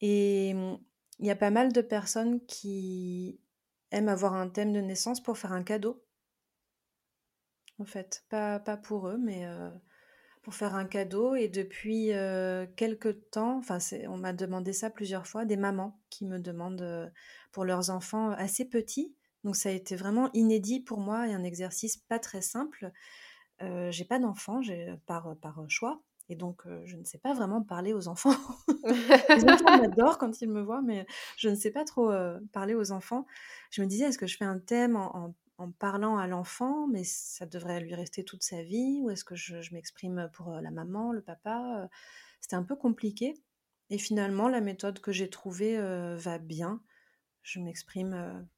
Et mmh, il y a pas mal de personnes qui aiment avoir un thème de naissance pour faire un cadeau en fait. Pas, pas pour eux, mais pour faire un cadeau. Et depuis quelques temps, on m'a demandé ça plusieurs fois, des mamans qui me demandent pour leurs enfants assez petits. Donc ça a été vraiment inédit pour moi et un exercice pas très simple. j'ai pas d'enfants, par, par choix. Et donc, je ne sais pas vraiment parler aux enfants. Les enfants m'adorent quand ils me voient, mais je ne sais pas trop parler aux enfants. Je me disais, est-ce que je fais un thème en, en parlant à l'enfant, mais ça devrait lui rester toute sa vie Ou est-ce que je, m'exprime pour la maman, le papa C'était un peu compliqué. Et finalement, la méthode que j'ai trouvée va bien. Je m'exprime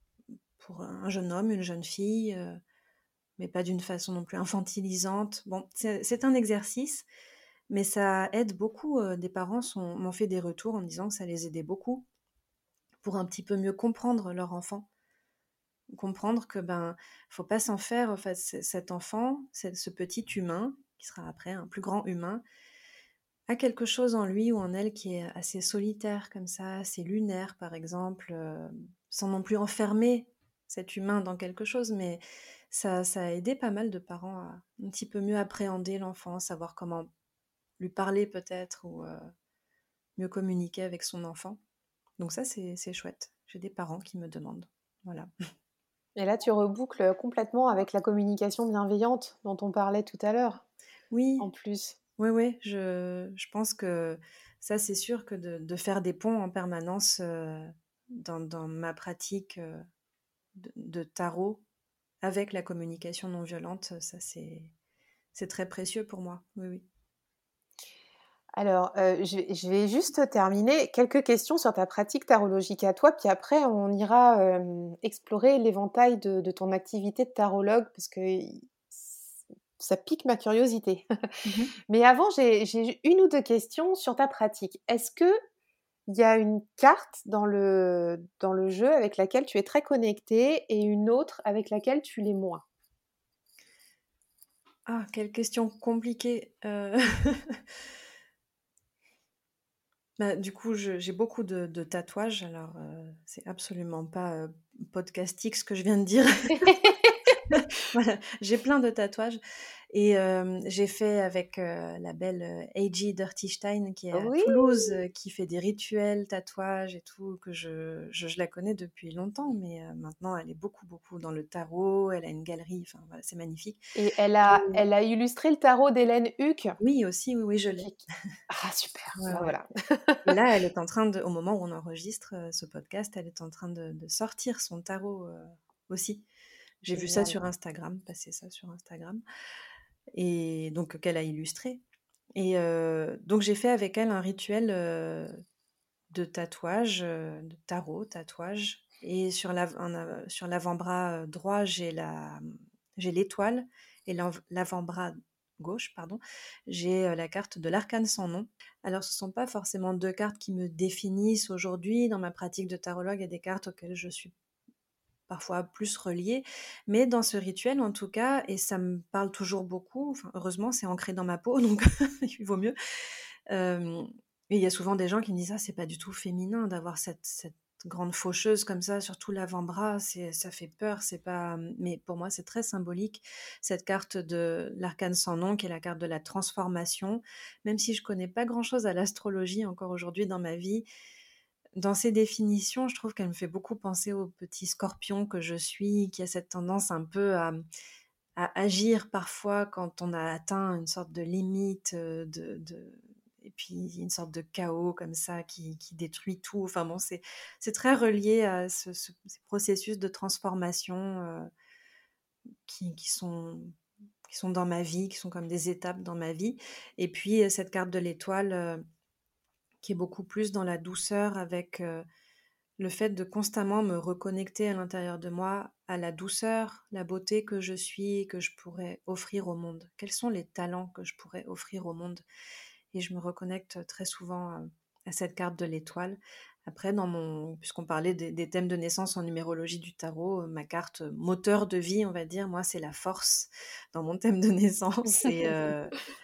pour un jeune homme, une jeune fille, mais pas d'une façon non plus infantilisante. Bon, c'est un exercice, mais ça aide beaucoup. Des parents m'ont fait des retours en disant que ça les aidait beaucoup pour un petit peu mieux comprendre leur enfant comprendre que ben faut pas s'en faire en fait cet enfant ce petit humain qui sera après un plus grand humain a quelque chose en lui ou en elle qui est assez solitaire comme ça assez lunaire par exemple euh, sans non plus enfermer cet humain dans quelque chose mais ça, ça, a aidé pas mal de parents à un petit peu mieux appréhender l'enfant savoir comment lui parler peut-être ou euh, mieux communiquer avec son enfant donc ça c'est chouette j'ai des parents qui me demandent voilà Et là, tu reboucles complètement avec la communication bienveillante dont on parlait tout à l'heure. Oui. En plus. Oui, oui, je, je pense que ça, c'est sûr que de, de, faire des ponts en permanence euh, dans, dans, ma pratique euh, de, de, tarot avec la communication non violente, ça, c'est très précieux pour moi. Oui, oui. Alors, euh, je, vais juste terminer quelques questions sur ta pratique tarologique à toi, puis après on ira euh, explorer l'éventail de, ton activité de tarologue parce que ça pique ma curiosité. Mmh Mais avant, j'ai une ou deux questions sur ta pratique. Est-ce que il y a une carte dans le, dans le jeu avec laquelle tu es très connectée et une autre avec laquelle tu l'es moins Ah, quelle question compliquée. Euh... Bah, du coup, j'ai beaucoup de, tatouages, alors euh, c'est absolument pas euh, podcastique ce que je viens de dire. voilà, j'ai plein de tatouages et j'ai fait avec la belle A.G. Dirtystein qui est à Toulouse, qui fait des rituels, tatouages et tout, que je, je, la connais depuis longtemps, mais maintenant elle est beaucoup, beaucoup dans le tarot, elle a une galerie, enfin voilà, c'est magnifique. Et elle a, elle a illustré le tarot d'Hélène Huck Oui, aussi, oui, oui, je l'ai. Ah, super, voilà. là, elle est en train de, au moment où on enregistre ce podcast, elle est en train de, de sortir son tarot aussi. J'ai vu ça sur Instagram, passer ça sur Instagram et donc qu'elle a illustré. Et donc j'ai fait avec elle un rituel de tatouage, de tarot, tatouage. Et sur l'avant-bras droit, j'ai l'étoile et l'avant-bras gauche, pardon, j'ai la carte de l'arcane sans nom. Alors, ce ne sont pas forcément deux cartes qui me définissent aujourd'hui. Dans ma pratique de tarologue, il y a des cartes auxquelles je suis parfois plus relié, Mais dans ce rituel, en tout cas, et ça me parle toujours beaucoup, heureusement, c'est ancré dans ma peau, donc il vaut mieux. et il y a souvent des gens qui me disent Ah, c'est pas du tout féminin d'avoir cette, grande faucheuse comme ça sur tout l'avant-bras, ça fait peur, c'est pas. Mais pour moi, c'est très symbolique, cette carte de l'arcane sans nom, qui est la carte de la transformation. Même si je connais pas grand-chose à l'astrologie encore aujourd'hui dans ma vie, dans ces définitions, je trouve qu'elle me fait beaucoup penser au petit scorpion que je suis, qui a cette tendance un peu à, agir parfois quand on a atteint une sorte de limite, de, et puis une sorte de chaos comme ça qui, détruit tout. Enfin bon, c'est, très relié à ce, ces processus de transformation sont, qui sont dans ma vie, qui sont comme des étapes dans ma vie. Et puis cette carte de l'étoile qui est beaucoup plus dans la douceur avec le fait de constamment me reconnecter à l'intérieur de moi à la douceur, la beauté que je suis que je pourrais offrir au monde. Quels sont les talents que je pourrais offrir au monde? Et je me reconnecte très souvent à cette carte de l'étoile. Après, dans mon, puisqu'on parlait des, thèmes de naissance en numérologie du tarot, ma carte moteur de vie, on va dire, moi, c'est la force dans mon thème de naissance. Et,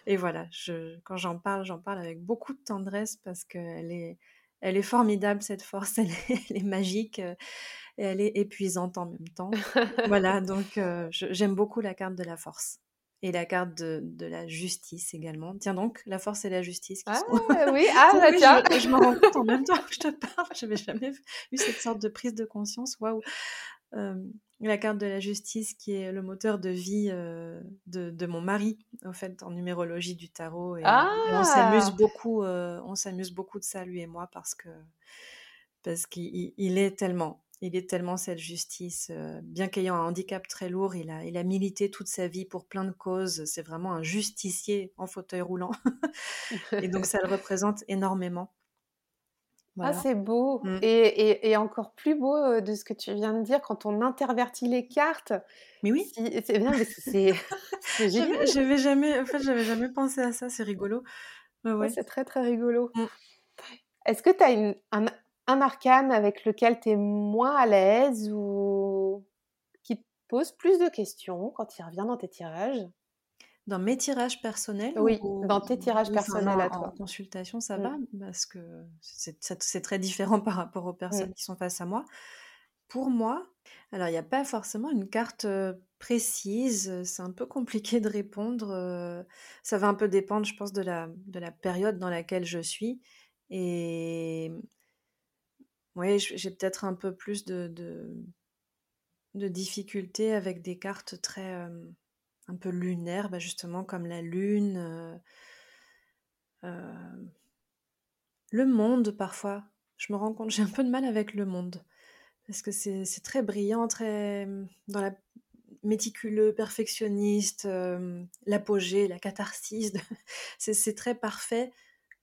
et voilà, je, quand j'en parle, j'en parle avec beaucoup de tendresse parce qu'elle est, elle est formidable, cette force, elle est, magique et elle est épuisante en même temps. voilà, donc j'aime beaucoup la carte de la force. Et la carte de, la justice également. Tiens donc, la force et la justice. ah oui, ah bah tiens. Je, je, me rends compte en même temps que je te parle? Je n'avais jamais eu cette sorte de prise de conscience. Waouh la carte de la justice qui est le moteur de vie de, mon mari en fait en numérologie du tarot et, on s'amuse ah! beaucoup on s'amuse beaucoup de ça lui et moi parce que parce qu'il est tellement il est tellement cette justice bien qu'ayant un handicap très lourd il a il a milité toute sa vie pour plein de causes c'est vraiment un justicier en fauteuil roulant et donc ça le représente énormément ah, c'est beau. Mmh. Et, et, encore plus beau de ce que tu viens de dire quand on intervertit les cartes. Mais oui. c'est bien, c'est génial. J'avais jamais, en fait, j'avais jamais pensé à ça. C'est rigolo. Ouais, c'est très très rigolo. Mmh. Est-ce que tu as un, un arcane avec lequel tu es moins à l'aise ou qui te pose plus de questions quand il revient dans tes tirages? Dans mes tirages personnels Oui, dans tes tirages personnels à toi. En consultation, ça va, mmh. parce que c'est très différent par rapport aux personnes mmh. qui sont face à moi. Pour moi, alors il n'y a pas forcément une carte précise, c'est un peu compliqué de répondre. Ça va un peu dépendre, je pense, de la, de la période dans laquelle je suis. Et oui, j'ai peut-être un peu plus de, difficultés avec des cartes très un peu lunaire, bah, justement comme la lune, euh, euh, le monde parfois. Je me rends compte, j'ai un peu de mal avec le monde parce que c'est très brillant, très dans la méticuleux, perfectionniste, euh, l'apogée, la catharsis, c'est très parfait.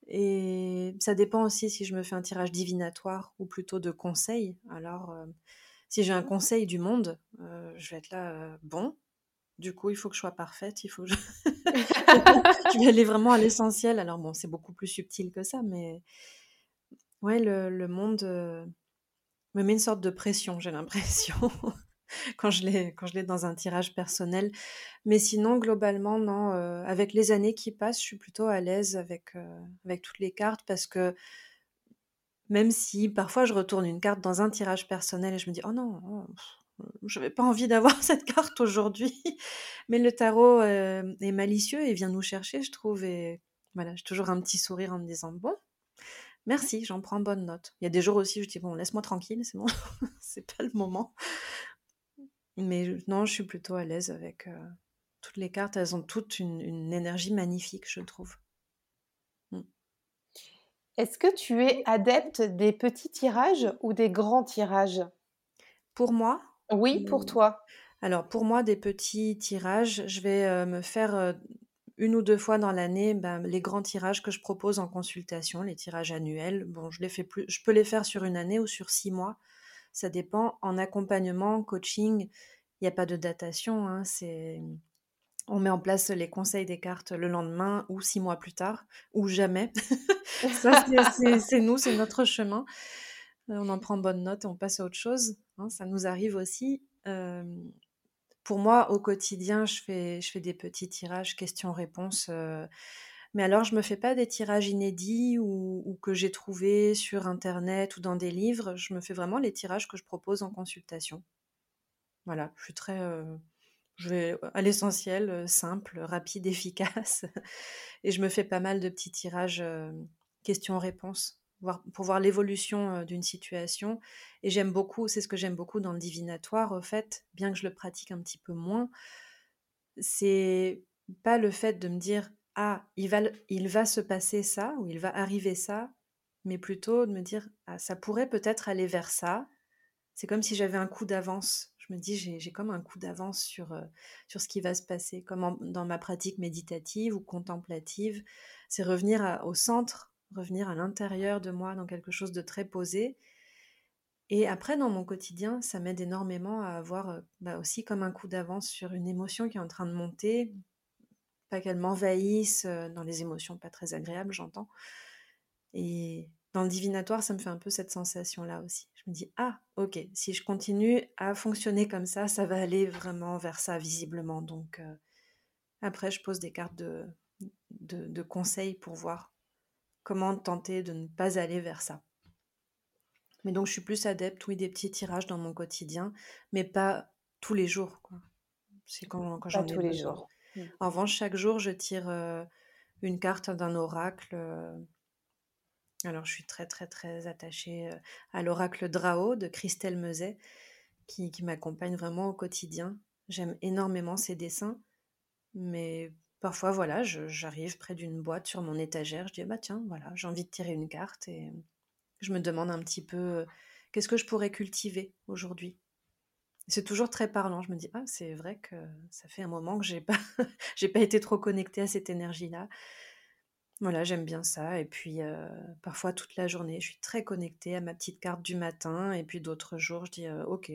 Et ça dépend aussi si je me fais un tirage divinatoire ou plutôt de conseil. Alors, si j'ai un conseil du monde, je vais être là, bon, du coup, il faut que je sois parfaite, il faut que je... je vais aller vraiment à l'essentiel. Alors bon, c'est beaucoup plus subtil que ça, mais ouais, le, monde euh, me met une sorte de pression, j'ai l'impression, quand je l'ai quand je l'ai dans un tirage personnel. Mais sinon, globalement, non. Euh, avec les années qui passent, je suis plutôt à l'aise avec euh, avec toutes les cartes parce que même si parfois je retourne une carte dans un tirage personnel et je me dis oh non, oh, je n'avais pas envie d'avoir cette carte aujourd'hui. Mais le tarot euh, est malicieux et vient nous chercher, je trouve. Et voilà, j'ai toujours un petit sourire en me disant bon, merci, j'en prends bonne note. Il y a des jours aussi, je dis bon, laisse-moi tranquille, c'est bon, c'est pas le moment. Mais non, je suis plutôt à l'aise avec euh, toutes les cartes. Elles ont toutes une, une énergie magnifique, je trouve. Mm. Est-ce que tu es adepte des petits tirages ou des grands tirages? Pour moi, oui, pour toi. Alors pour moi, des petits tirages, je vais me faire une ou deux fois dans l'année ben, les grands tirages que je propose en consultation, les tirages annuels. Bon, je les fais plus, je peux les faire sur une année ou sur six mois. Ça dépend. En accompagnement, coaching, il n'y a pas de datation. Hein, c'est on met en place les conseils des cartes le lendemain ou six mois plus tard ou jamais. Ça, c'est nous, c'est notre chemin. On en prend bonne note et on passe à autre chose. Hein, ça nous arrive aussi. pour moi, au quotidien, je fais, je fais des petits tirages questions-réponses. Mais alors, je ne me fais pas des tirages inédits ou, que j'ai trouvés sur Internet ou dans des livres. Je me fais vraiment les tirages que je propose en consultation. Voilà, je suis très... je vais à l'essentiel, simple, rapide, efficace. Et je me fais pas mal de petits tirages questions-réponses pour voir l'évolution d'une situation. Et j'aime beaucoup, c'est ce que j'aime beaucoup dans le divinatoire, au fait, bien que je le pratique un petit peu moins, c'est pas le fait de me dire ah, il va, il va se passer ça ou il va arriver ça, mais plutôt de me dire ah, ça pourrait peut-être aller vers ça. C'est comme si j'avais un coup d'avance. Je me dis j'ai comme un coup d'avance sur, sur ce qui va se passer, comme dans ma pratique méditative ou contemplative. C'est revenir au centre revenir à l'intérieur de moi dans quelque chose de très posé. Et après, dans mon quotidien, ça m'aide énormément à avoir bah, aussi comme un coup d'avance sur une émotion qui est en train de monter, pas qu'elle m'envahisse dans les émotions pas très agréables, j'entends. Et dans le divinatoire, ça me fait un peu cette sensation-là aussi. Je me dis, ah, ok, si je continue à fonctionner comme ça, ça va aller vraiment vers ça, visiblement. Donc, après, je pose des cartes de, de, de conseils pour voir comment tenter de ne pas aller vers ça. Mais donc, je suis plus adepte, oui, des petits tirages dans mon quotidien, mais pas tous les jours. C'est quand, quand j'en ai tous les jours. Mmh. En revanche, chaque jour, je tire une carte d'un oracle. Alors, je suis très, très, très attachée à l'oracle Drao de Christelle Meuset, qui, qui m'accompagne vraiment au quotidien. J'aime énormément ses dessins, mais parfois, voilà, j'arrive près d'une boîte sur mon étagère, je dis, bah tiens, voilà, j'ai envie de tirer une carte et je me demande un petit peu qu'est-ce que je pourrais cultiver aujourd'hui? C'est toujours très parlant. Je me dis ah c'est vrai que ça fait un moment que j'ai pas j'ai pas été trop connectée à cette énergie-là. Voilà, j'aime bien ça. Et puis parfois toute la journée, je suis très connectée à ma petite carte du matin. Et puis d'autres jours, je dis ok,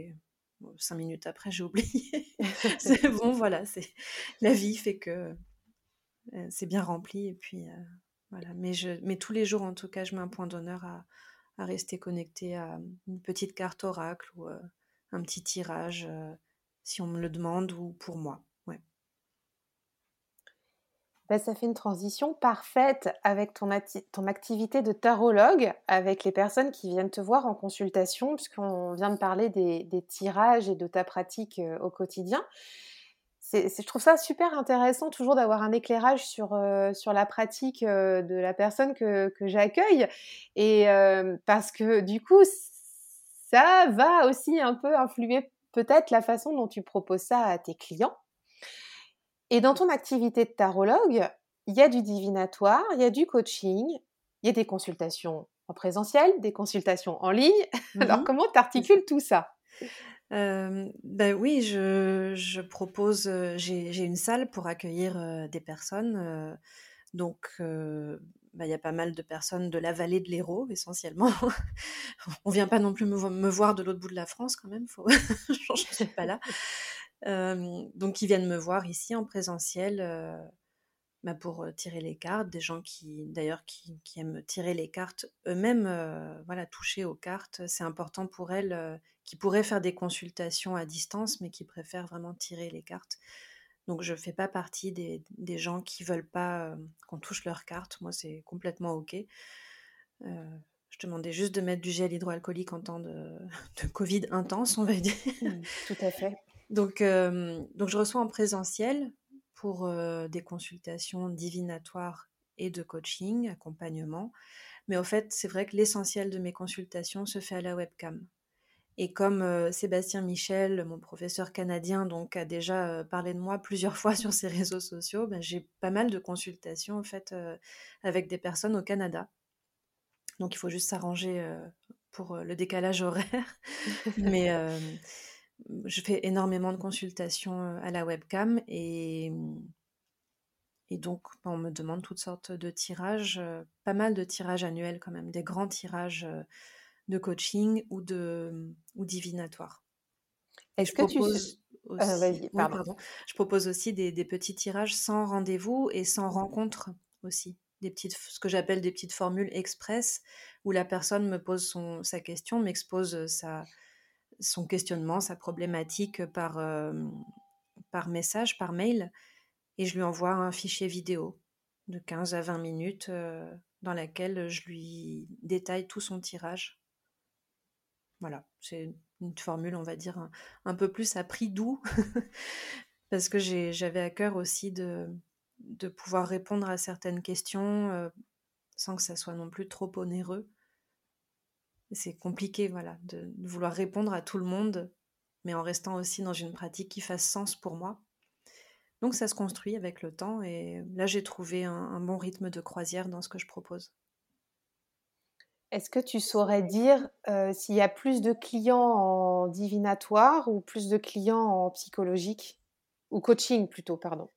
cinq minutes après, j'ai oublié. c'est bon, voilà, c'est la vie fait que c'est bien rempli. Et puis voilà, mais je, mais tous les jours en tout cas, je mets un point d'honneur à, à rester connecté à une petite carte oracle ou euh, un petit tirage si on me le demande ou pour moi. Ouais. Ben, ça fait une transition parfaite avec ton, ton activité de tarologue, avec les personnes qui viennent te voir en consultation, puisqu'on vient de parler des, tirages et de ta pratique au quotidien je trouve ça super intéressant toujours d'avoir un éclairage sur, sur la pratique de la personne que, que j'accueille. Et parce que du coup, ça va aussi un peu influer peut-être la façon dont tu proposes ça à tes clients. Et dans ton activité de tarologue, il y a du divinatoire, il y a du coaching, il y a des consultations en présentiel, des consultations en ligne. Alors mmh comment tu articules tout ça? Ben oui, je je propose, j'ai j'ai une salle pour accueillir, des personnes, donc bah, il y a pas mal de personnes de la vallée de l'Hérault essentiellement. On vient pas non plus me voir de l'autre bout de la France quand même, je suis pas là. donc ils viennent me voir ici en présentiel, bah, pour tirer les cartes, des gens qui d'ailleurs qui, aiment tirer les cartes eux-mêmes, voilà, toucher aux cartes. C'est important pour elles, qui pourraient faire des consultations à distance, mais qui préfèrent vraiment tirer les cartes. Donc je ne fais pas partie des, gens qui veulent pas qu'on touche leurs cartes. Moi, c'est complètement OK. je demandais juste de mettre du gel hydroalcoolique en temps de, Covid intense, on va dire. Mmh, tout à fait. Donc, donc je reçois en présentiel pour des consultations divinatoires et de coaching, accompagnement. Mais au fait, c'est vrai que l'essentiel de mes consultations se fait à la webcam. Et comme Sébastien Michel, mon professeur canadien, donc a déjà parlé de moi plusieurs fois sur ses réseaux sociaux, ben, j'ai pas mal de consultations en fait avec des personnes au Canada. Donc il faut juste s'arranger pour le décalage horaire. Mais je fais énormément de consultations à la webcam et, et donc on me demande toutes sortes de tirages, pas mal de tirages annuels quand même, des grands tirages de coaching ou de ou divinatoire. Est-ce que tu Je propose aussi des, des petits tirages sans rendez-vous et sans rencontre aussi des petites, ce que j'appelle des petites formules express où la personne me pose son, sa question, m'expose sa, son questionnement, sa problématique par, par message, par mail, et je lui envoie un fichier vidéo de 15 à 20 minutes dans laquelle je lui détaille tout son tirage. Voilà, c'est une formule, on va dire, un, peu plus à prix doux, parce que j'avais à cœur aussi de, pouvoir répondre à certaines questions sans que ça soit non plus trop onéreux c'est compliqué, voilà, de, vouloir répondre à tout le monde, mais en restant aussi dans une pratique qui fasse sens pour moi. Donc ça se construit avec le temps et là j'ai trouvé un, bon rythme de croisière dans ce que je propose. Est-ce que tu saurais dire euh, s'il y a plus de clients en divinatoire ou plus de clients en psychologique? Ou coaching plutôt, pardon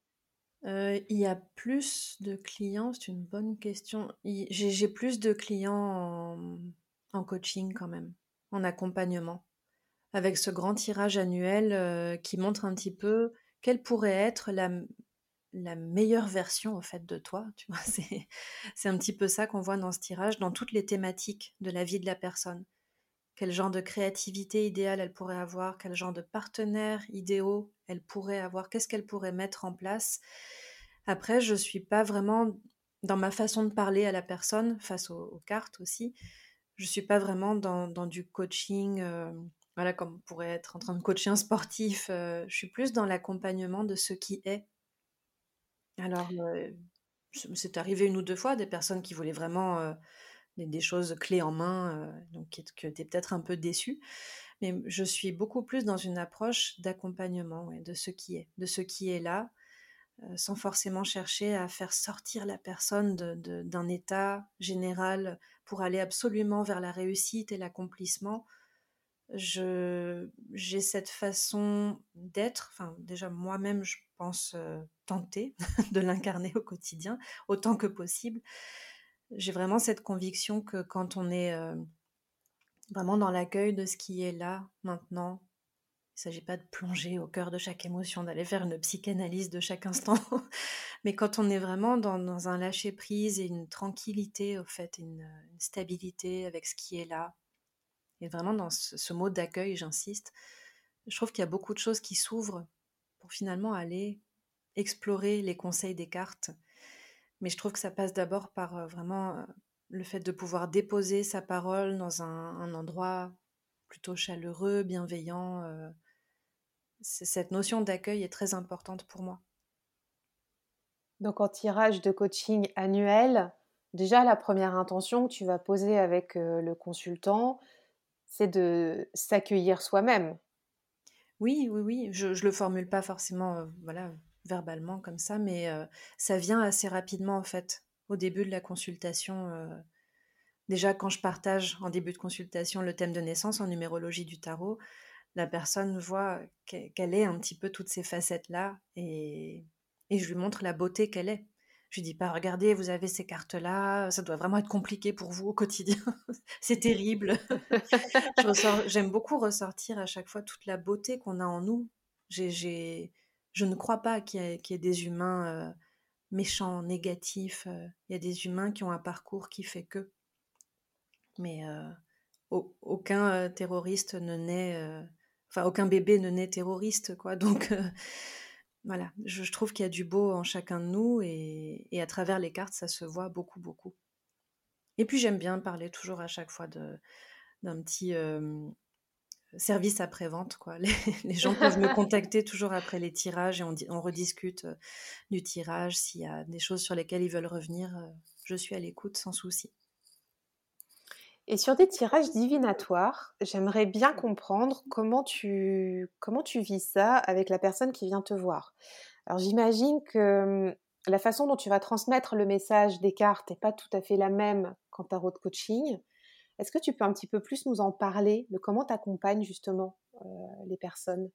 euh, il y a plus de clients, c'est une bonne question. J'ai plus de clients en, en coaching quand même. en accompagnement, avec ce grand tirage annuel qui montre un petit peu quelle pourrait être la, la meilleure version au fait de toi. Tu vois, c'est, c'est un petit peu ça qu'on voit dans ce tirage, dans toutes les thématiques de la vie de la personne. Quel genre de créativité idéale elle pourrait avoir, quel genre de partenaires idéaux elle pourrait avoir, qu'est-ce qu'elle pourrait mettre en place? Après, je suis pas vraiment dans ma façon de parler à la personne, face aux, cartes aussi. Je suis pas vraiment dans, du coaching, euh, voilà, comme on pourrait être en train de coacher un sportif. Euh, je suis plus dans l'accompagnement de ce qui est alors, c'est arrivé une ou deux fois, des personnes qui voulaient vraiment, des choses clés en main, donc qui es peut-être un peu déçu. Mais je suis beaucoup plus dans une approche d'accompagnement, de ce qui est, de ce qui est là, sans forcément chercher à faire sortir la personne d'un état général pour aller absolument vers la réussite et l'accomplissement j'ai cette façon d'être, enfin déjà moi-même je pense tenter de l'incarner au quotidien autant que possible. J'ai vraiment cette conviction que quand on est vraiment dans l'accueil de ce qui est là maintenant, il ne s'agit pas de plonger au cœur de chaque émotion, d'aller faire une psychanalyse de chaque instant, mais quand on est vraiment dans, un lâcher prise et une tranquillité, au fait, une stabilité avec ce qui est là, et vraiment dans ce, mot d'accueil, j'insiste, je trouve qu'il y a beaucoup de choses qui s'ouvrent pour finalement aller explorer les conseils des cartes. Mais je trouve que ça passe d'abord par euh, vraiment euh, le fait de pouvoir déposer sa parole dans un, endroit plutôt chaleureux, bienveillant. Euh. cette notion d'accueil est très importante pour moi. Donc en tirage de coaching annuel, déjà la première intention que tu vas poser avec le consultant, c'est de s'accueillir soi-même. Oui, oui, oui. Je ne le formule pas forcément voilà, verbalement comme ça, mais ça vient assez rapidement en fait. Au début de la consultation, déjà quand je partage en début de consultation le thème de naissance en numérologie du tarot, la personne voit qu'elle est un petit peu toutes ces facettes-là et, et je lui montre la beauté qu'elle est. Je dis pas, regardez, vous avez ces cartes-là, ça doit vraiment être compliqué pour vous au quotidien. c'est terrible. J'aime beaucoup ressortir à chaque fois toute la beauté qu'on a en nous. je ne crois pas qu'il y, ait des humains euh, méchants, négatifs. Euh. Il y a des humains qui ont un parcours qui fait que. Mais euh, aucun terroriste ne naît. Enfin, aucun bébé ne naît terroriste, quoi. Donc voilà, je, trouve qu'il y a du beau en chacun de nous et, à travers les cartes, ça se voit beaucoup, beaucoup. Et puis j'aime bien parler toujours à chaque fois d'un petit service après-vente. Quoi. Les, gens peuvent me contacter toujours après les tirages et on, on rediscute du tirage. S'il y a des choses sur lesquelles ils veulent revenir, je suis à l'écoute sans souci. Et sur des tirages divinatoires, j'aimerais bien comprendre comment tu, comment tu vis ça avec la personne qui vient te voir. Alors j'imagine que hum, la façon dont tu vas transmettre le message des cartes n'est pas tout à fait la même qu'en tarot de coaching. Est-ce que tu peux un petit peu plus nous en parler de comment tu accompagnes justement euh, les personnes?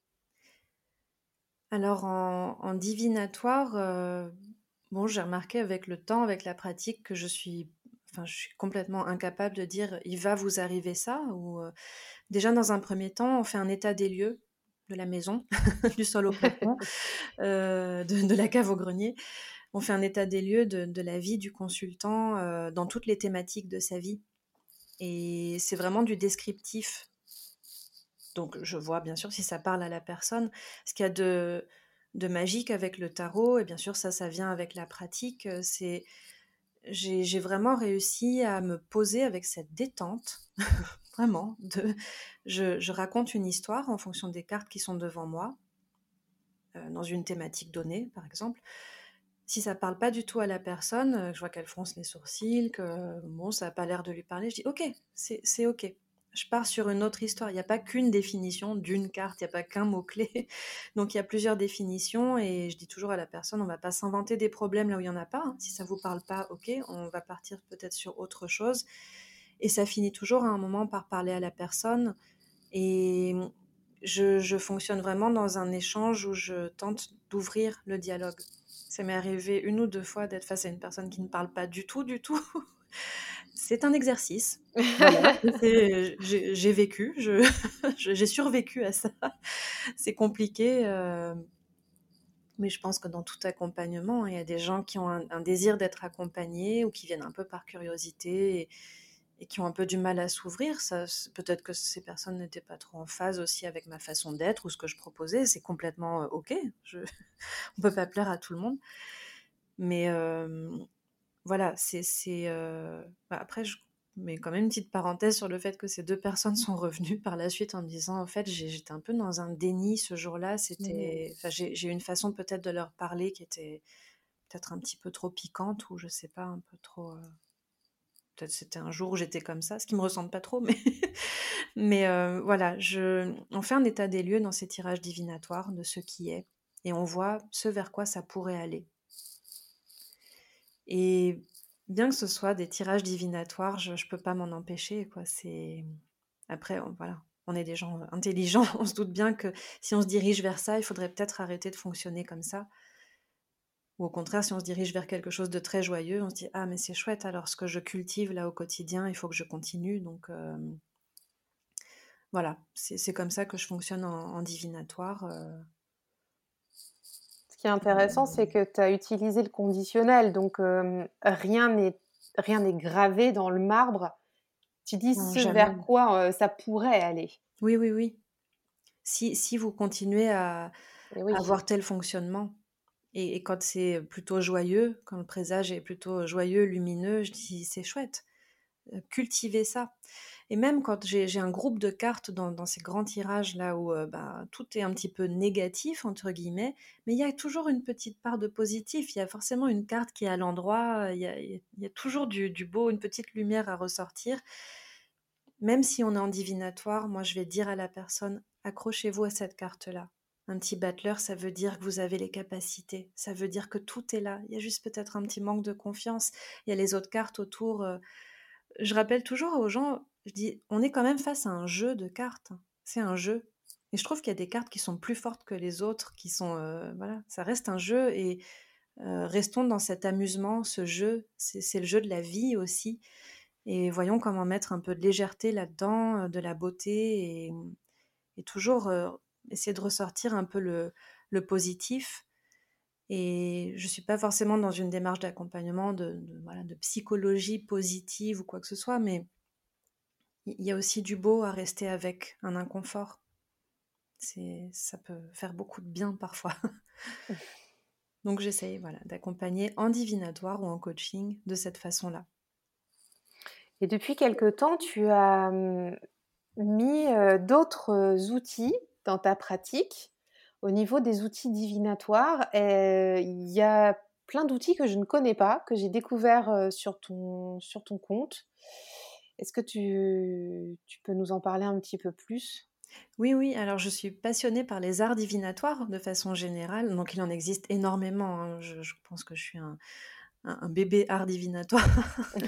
Alors en, divinatoire, euh, bon, j'ai remarqué avec le temps, avec la pratique, que je suis enfin, je suis complètement incapable de dire il va vous arriver ça. Ou déjà dans un premier temps, on fait un état des lieux de la maison, du sol au plafond, de, la cave au grenier. On fait un état des lieux de, la vie du consultant dans toutes les thématiques de sa vie. Et c'est vraiment du descriptif. Donc je vois bien sûr si ça parle à la personne. Ce qu'il y a de, de magique avec le tarot, et bien sûr ça, ça vient avec la pratique, c'est j'ai vraiment réussi à me poser avec cette détente, vraiment. Je, raconte une histoire en fonction des cartes qui sont devant moi, euh, dans une thématique donnée, par exemple. Si ça parle pas du tout à la personne, euh, je vois qu'elle fronce les sourcils, que bon, ça n'a pas l'air de lui parler, je dis ok, c'est ok je pars sur une autre histoire. Il n'y a pas qu'une définition d'une carte, il n'y a pas qu'un mot-clé. Donc il y a plusieurs définitions et je dis toujours à la personne, on ne va pas s'inventer des problèmes là où il n'y en a pas. Hein. Si ça ne vous parle pas, ok, on va partir peut-être sur autre chose. Et ça finit toujours à un moment par parler à la personne. Et je, fonctionne vraiment dans un échange où je tente d'ouvrir le dialogue. Ça m'est arrivé une ou deux fois d'être face à une personne qui ne parle pas du tout, du tout. C'est un exercice. j'ai vécu, j'ai survécu à ça. C'est compliqué. Euh, mais je pense que dans tout accompagnement, il y a des gens qui ont un, désir d'être accompagnés ou qui viennent un peu par curiosité et, qui ont un peu du mal à s'ouvrir. Peut-être que ces personnes n'étaient pas trop en phase aussi avec ma façon d'être ou ce que je proposais. C'est complètement euh, OK. Je, on ne peut pas plaire à tout le monde. Mais euh, voilà, c'est. Euh, bah, après, je mets quand même une petite parenthèse sur le fait que ces deux personnes sont revenues par la suite en me disant en fait, j'étais un peu dans un déni ce jour-là. C'était, enfin, j'ai une façon peut-être de leur parler qui était peut-être un petit peu trop piquante ou je sais pas, un peu trop. Euh, peut-être c'était un jour où j'étais comme ça, ce qui me ressemble pas trop, mais mais euh, voilà, je, on fait un état des lieux dans ces tirages divinatoires de ce qui est et on voit ce vers quoi ça pourrait aller. Et bien que ce soit des tirages divinatoires, je ne peux pas m'en empêcher. Quoi. C'est... Après, on, voilà, on est des gens intelligents, on se doute bien que si on se dirige vers ça, il faudrait peut-être arrêter de fonctionner comme ça. Ou au contraire, si on se dirige vers quelque chose de très joyeux, on se dit Ah, mais c'est chouette, alors ce que je cultive là au quotidien, il faut que je continue. Donc euh, voilà, c'est, comme ça que je fonctionne en, divinatoire. Euh, qui est intéressant, c'est que tu as utilisé le conditionnel, donc rien n'est rien n'est gravé dans le marbre. Tu dis ce vers quoi ça pourrait aller. Oui, oui, oui. Si, si vous continuez à, avoir tel fonctionnement, et, et quand c'est plutôt joyeux, quand le présage est plutôt joyeux, lumineux, je dis c'est chouette. Cultivez ça. Et même quand j'ai un groupe de cartes dans, ces grands tirages là où euh, bah, tout est un petit peu négatif, entre guillemets, mais il y a toujours une petite part de positif. Il y a forcément une carte qui est à l'endroit, il, y a toujours du, beau, une petite lumière à ressortir. Même si on est en divinatoire, moi je vais dire à la personne accrochez-vous à cette carte-là. Un petit battleur, ça veut dire que vous avez les capacités, ça veut dire que tout est là. Il y a juste peut-être un petit manque de confiance. Il y a les autres cartes autour. Euh, je rappelle toujours aux gens, on est quand même face à un jeu de cartes. C'est un jeu. Et je trouve qu'il y a des cartes qui sont plus fortes que les autres, qui sont, euh, voilà, ça reste un jeu et euh, restons dans cet amusement, ce jeu, c'est le jeu de la vie aussi. Et voyons comment mettre un peu de légèreté là-dedans, euh, de la beauté et, toujours essayer de ressortir un peu le, positif. Et je ne suis pas forcément dans une démarche d'accompagnement, de, psychologie positive ou quoi que ce soit, il y a aussi du beau à rester avec un inconfort. C'est, ça peut faire beaucoup de bien parfois. Donc j'essaye voilà, d'accompagner en divinatoire ou en coaching de cette façon-là. Et depuis quelque temps, tu as hum, mis euh, d'autres outils dans ta pratique au niveau des outils divinatoires. Il y a plein d'outils que je ne connais pas, que j'ai découverts euh, sur ton, sur ton compte. Est-ce que tu, peux nous en parler un petit peu plus? Oui, oui, alors je suis passionnée par les arts divinatoires de façon générale, donc il en existe énormément. Hein. Je, pense que je suis un, bébé art divinatoire.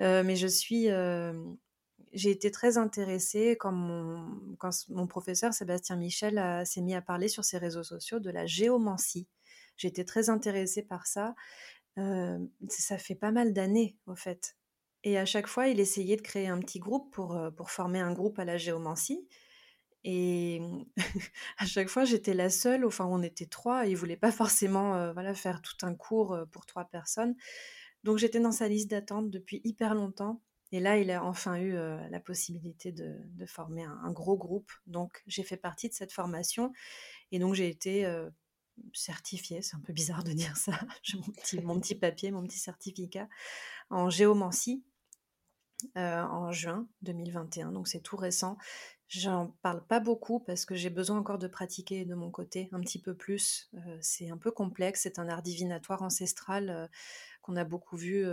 Euh, mais je suis. Euh, j'ai été très intéressée quand mon, quand mon professeur Sébastien Michel s'est mis à parler sur ses réseaux sociaux de la géomancie. J'ai été très intéressée par ça. Euh, ça fait pas mal d'années, au fait. Et à chaque fois, il essayait de créer un petit groupe pour, pour former un groupe à la géomancie. Et à chaque fois, j'étais la seule, enfin, on était trois, et il voulait pas forcément voilà, faire tout un cours pour trois personnes. Donc, j'étais dans sa liste d'attente depuis hyper longtemps. Et là, il a enfin eu la possibilité de, de former un, gros groupe. Donc, j'ai fait partie de cette formation. Et donc, j'ai été certifiée, c'est un peu bizarre de dire ça, j'ai mon petit, mon petit papier, mon petit certificat en géomancie euh, en juin 2021, donc c'est tout récent. J'en parle pas beaucoup parce que j'ai besoin encore de pratiquer de mon côté un petit peu plus. Euh, c'est un peu complexe, c'est un art divinatoire ancestral euh, qu'on a beaucoup vu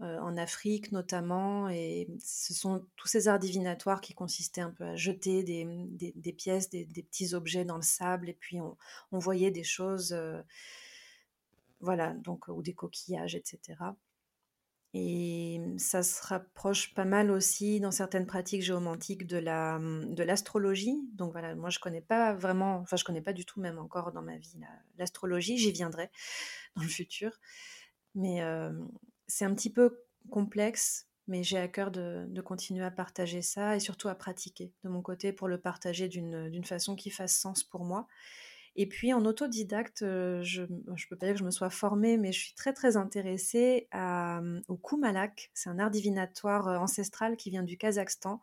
en Afrique notamment, et ce sont tous ces arts divinatoires qui consistaient un peu à jeter des, pièces, des, petits objets dans le sable, et puis on, on voyait des choses, voilà, donc ou des coquillages, etc. Et ça se rapproche pas mal aussi dans certaines pratiques géomantiques de la de l'astrologie. Donc voilà, moi je connais pas vraiment, enfin je connais pas du tout même encore dans ma vie l'astrologie. J'y viendrai dans le futur, mais c'est un petit peu complexe. Mais j'ai à cœur de, de, continuer à partager ça et surtout à pratiquer de mon côté pour le partager d'une façon qui fasse sens pour moi et puis en autodidacte, je ne peux pas dire que je me sois formée, mais je suis très très intéressée mmh, au Kumalak. C'est un art divinatoire ancestral qui vient du Kazakhstan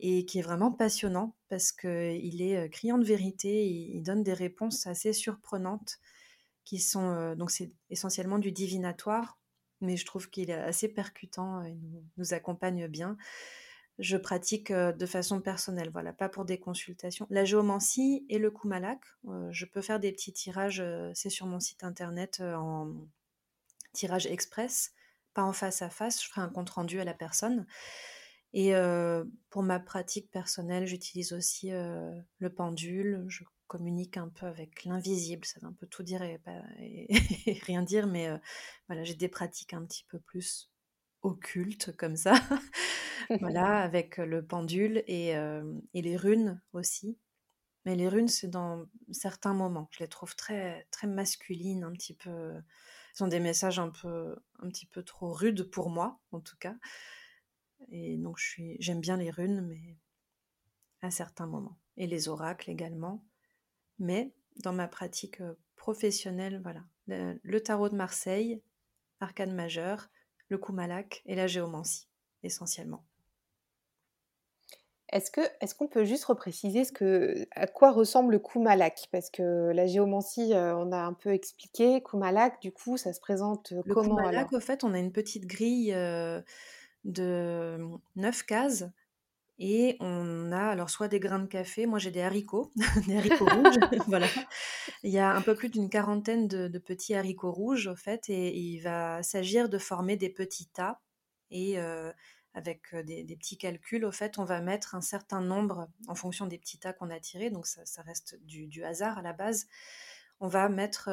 et qui est vraiment passionnant parce qu'il est criant de vérité, il, donne des réponses assez surprenantes qui sont, donc c'est essentiellement du divinatoire, mais je trouve qu'il est assez percutant, il nous accompagne bien je pratique de façon personnelle, voilà, pas pour des consultations. La géomancie et le kumalak, je peux faire des petits tirages, c'est sur mon site internet en tirage express, pas en face à face, je ferai un compte rendu à la personne. Et pour ma pratique personnelle, j'utilise aussi le pendule, je communique un peu avec l'invisible, ça veut un peu tout dire et, et rien dire, mais voilà, j'ai des pratiques un petit peu plus occultes comme ça. voilà, avec le pendule et, les runes aussi. Mais les runes, c'est dans certains moments. Je les trouve très, très masculines, un petit peu. Ce sont des messages un peu, un petit peu trop rudes pour moi, en tout cas. Et donc, je suis, j'aime bien les runes, mais à certains moments. Et les oracles également. Mais dans ma pratique professionnelle, voilà. Le, tarot de Marseille, arcane majeur, le Kumalak et la géomancie, essentiellement. Est-ce qu'on peut juste repréciser ce que à quoi ressemble le Kumalak Parce que la géomancie, euh, on a un peu expliqué. Kumalak, du coup, ça se présente euh, le comment Kumalak, au fait, on a une petite grille euh, de neuf cases et on a alors soit des grains de café, moi j'ai des haricots, des haricots rouges, voilà. Il y a un peu plus d'une quarantaine de, petits haricots rouges, au fait, et, il va s'agir de former des petits tas. Et avec des, petits calculs, au fait, on va mettre un certain nombre en fonction des petits tas qu'on a tirés, donc ça, reste du, hasard à la base. On va mettre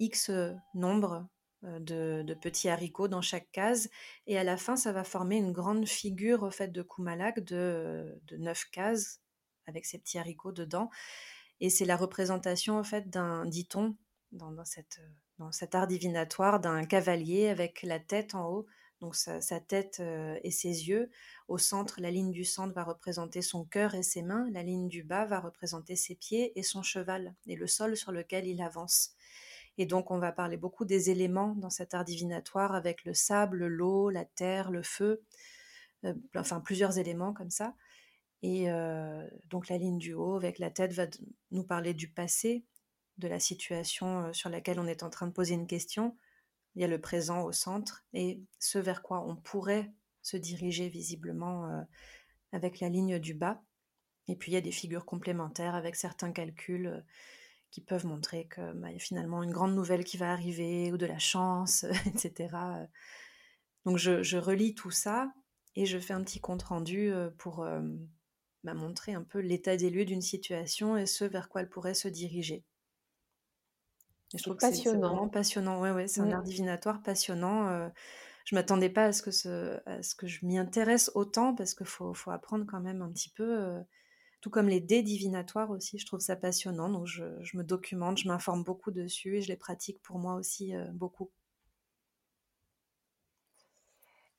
X nombre de, petits haricots dans chaque case, et à la fin, ça va former une grande figure, au fait, de Kumalak de, de 9 cases, avec ces petits haricots dedans. Et c'est la représentation, au fait, d'un, dit-on, dans, cette, dans cet art divinatoire, d'un cavalier avec la tête en haut, donc sa, tête et ses yeux. Au centre, la ligne du centre va représenter son cœur et ses mains, la ligne du bas va représenter ses pieds et son cheval, et le sol sur lequel il avance. Et donc on va parler beaucoup des éléments dans cet art divinatoire avec le sable, l'eau, la terre, le feu, enfin plusieurs éléments comme ça. Et donc la ligne du haut avec la tête va nous parler du passé, de la situation sur laquelle on est en train de poser une question, il y a le présent au centre et ce vers quoi on pourrait se diriger visiblement avec la ligne du bas. Et puis il y a des figures complémentaires avec certains calculs qui peuvent montrer que bah, y a finalement une grande nouvelle qui va arriver ou de la chance, etc. Donc je, relis tout ça et je fais un petit compte rendu pour bah, montrer un peu l'état des lieux d'une situation et ce vers quoi elle pourrait se diriger. Je trouve passionnant. c'est vraiment passionnant. Ouais, ouais, c'est un art mmh. divinatoire passionnant. Euh, je m'attendais pas à ce que, ce, à ce que je m'y intéresse autant parce qu'il faut, faut, apprendre quand même un petit peu. Euh, tout comme les dés divinatoires aussi, je trouve ça passionnant. Donc je, je me documente, je m'informe beaucoup dessus et je les pratique pour moi aussi euh, beaucoup.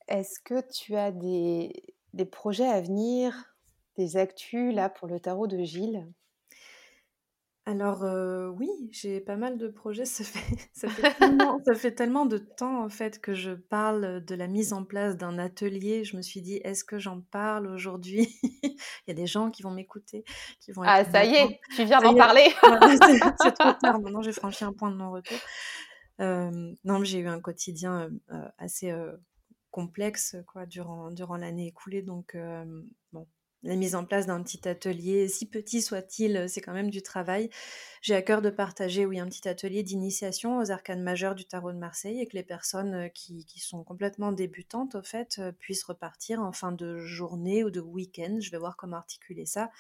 Est-ce que tu as des, des projets à venir, des actus là pour le tarot de Gilles? Alors, oui, j'ai pas mal de projets. Ça fait ça fait tellement ça fait tellement de temps, en fait, que je parle, de la mise en place d'un atelier. Je me suis dit: «Est-ce que j'en parle aujourd'hui?» Il y a des gens qui vont m'écouter, qui vont Ah ça y est, tu viens d'en parler! c'est trop tard, maintenant j'ai franchi un point de non-retour. non, mais j'ai eu un quotidien, assez, complexe, quoi, durant durant l'année écoulée donc la mise en place d'un petit atelier, si petit soit-il, c'est quand même du travail. J'ai à cœur de partager, oui, un petit atelier d'initiation aux arcanes majeures du tarot de Marseille et que les personnes euh, qui, sont complètement débutantes, au fait, euh, puissent repartir en fin de journée ou de week-end. Je vais voir comment articuler ça,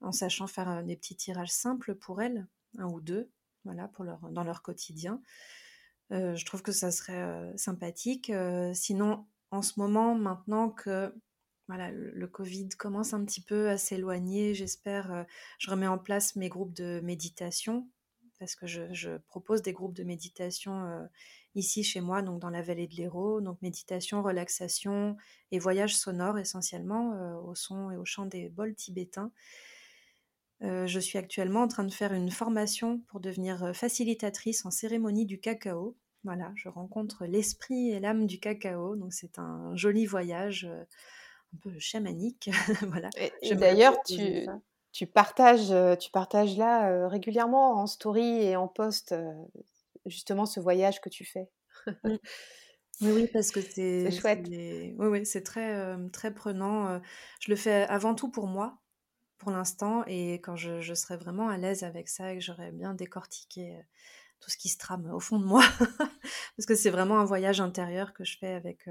en sachant faire euh, des petits tirages simples pour elles, un ou deux, voilà, pour leur, dans leur quotidien. je trouve que ça serait sympathique. sinon, en ce moment, maintenant que voilà, le, Covid commence un petit peu à s'éloigner, j'espère, je remets en place mes groupes de méditation parce que je, propose des groupes de méditation ici chez moi, donc dans la vallée de l'Hérault, donc méditation, relaxation et voyage sonore essentiellement au son et au chant des bols tibétains. je suis actuellement en train de faire une formation pour devenir facilitatrice en cérémonie du cacao. Voilà, je rencontre l'esprit et l'âme du cacao, donc c'est un joli voyage un peu chamanique. voilà. Et, d'ailleurs, tu, tu, partages, tu partages là régulièrement en story et en post justement ce voyage que tu fais. Mmh. Oui, parce que c'est chouette. Oui, oui, c'est très, très prenant. Je le fais avant tout pour moi, pour l'instant, et quand je, je serai vraiment à l'aise avec ça et que j'aurai bien décortiqué tout ce qui se trame au fond de moi, parce que c'est vraiment un voyage intérieur que je fais avec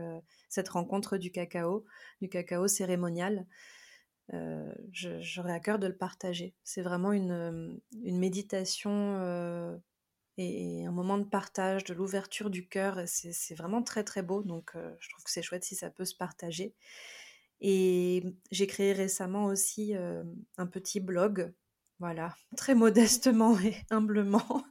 cette rencontre du cacao, du cacao cérémonial. J'aurais à cœur de le partager. C'est vraiment une, une méditation et, un moment de partage, de l'ouverture du cœur. C'est vraiment très très beau, donc je trouve que c'est chouette si ça peut se partager. Et j'ai créé récemment aussi un petit blog, voilà, très modestement et humblement.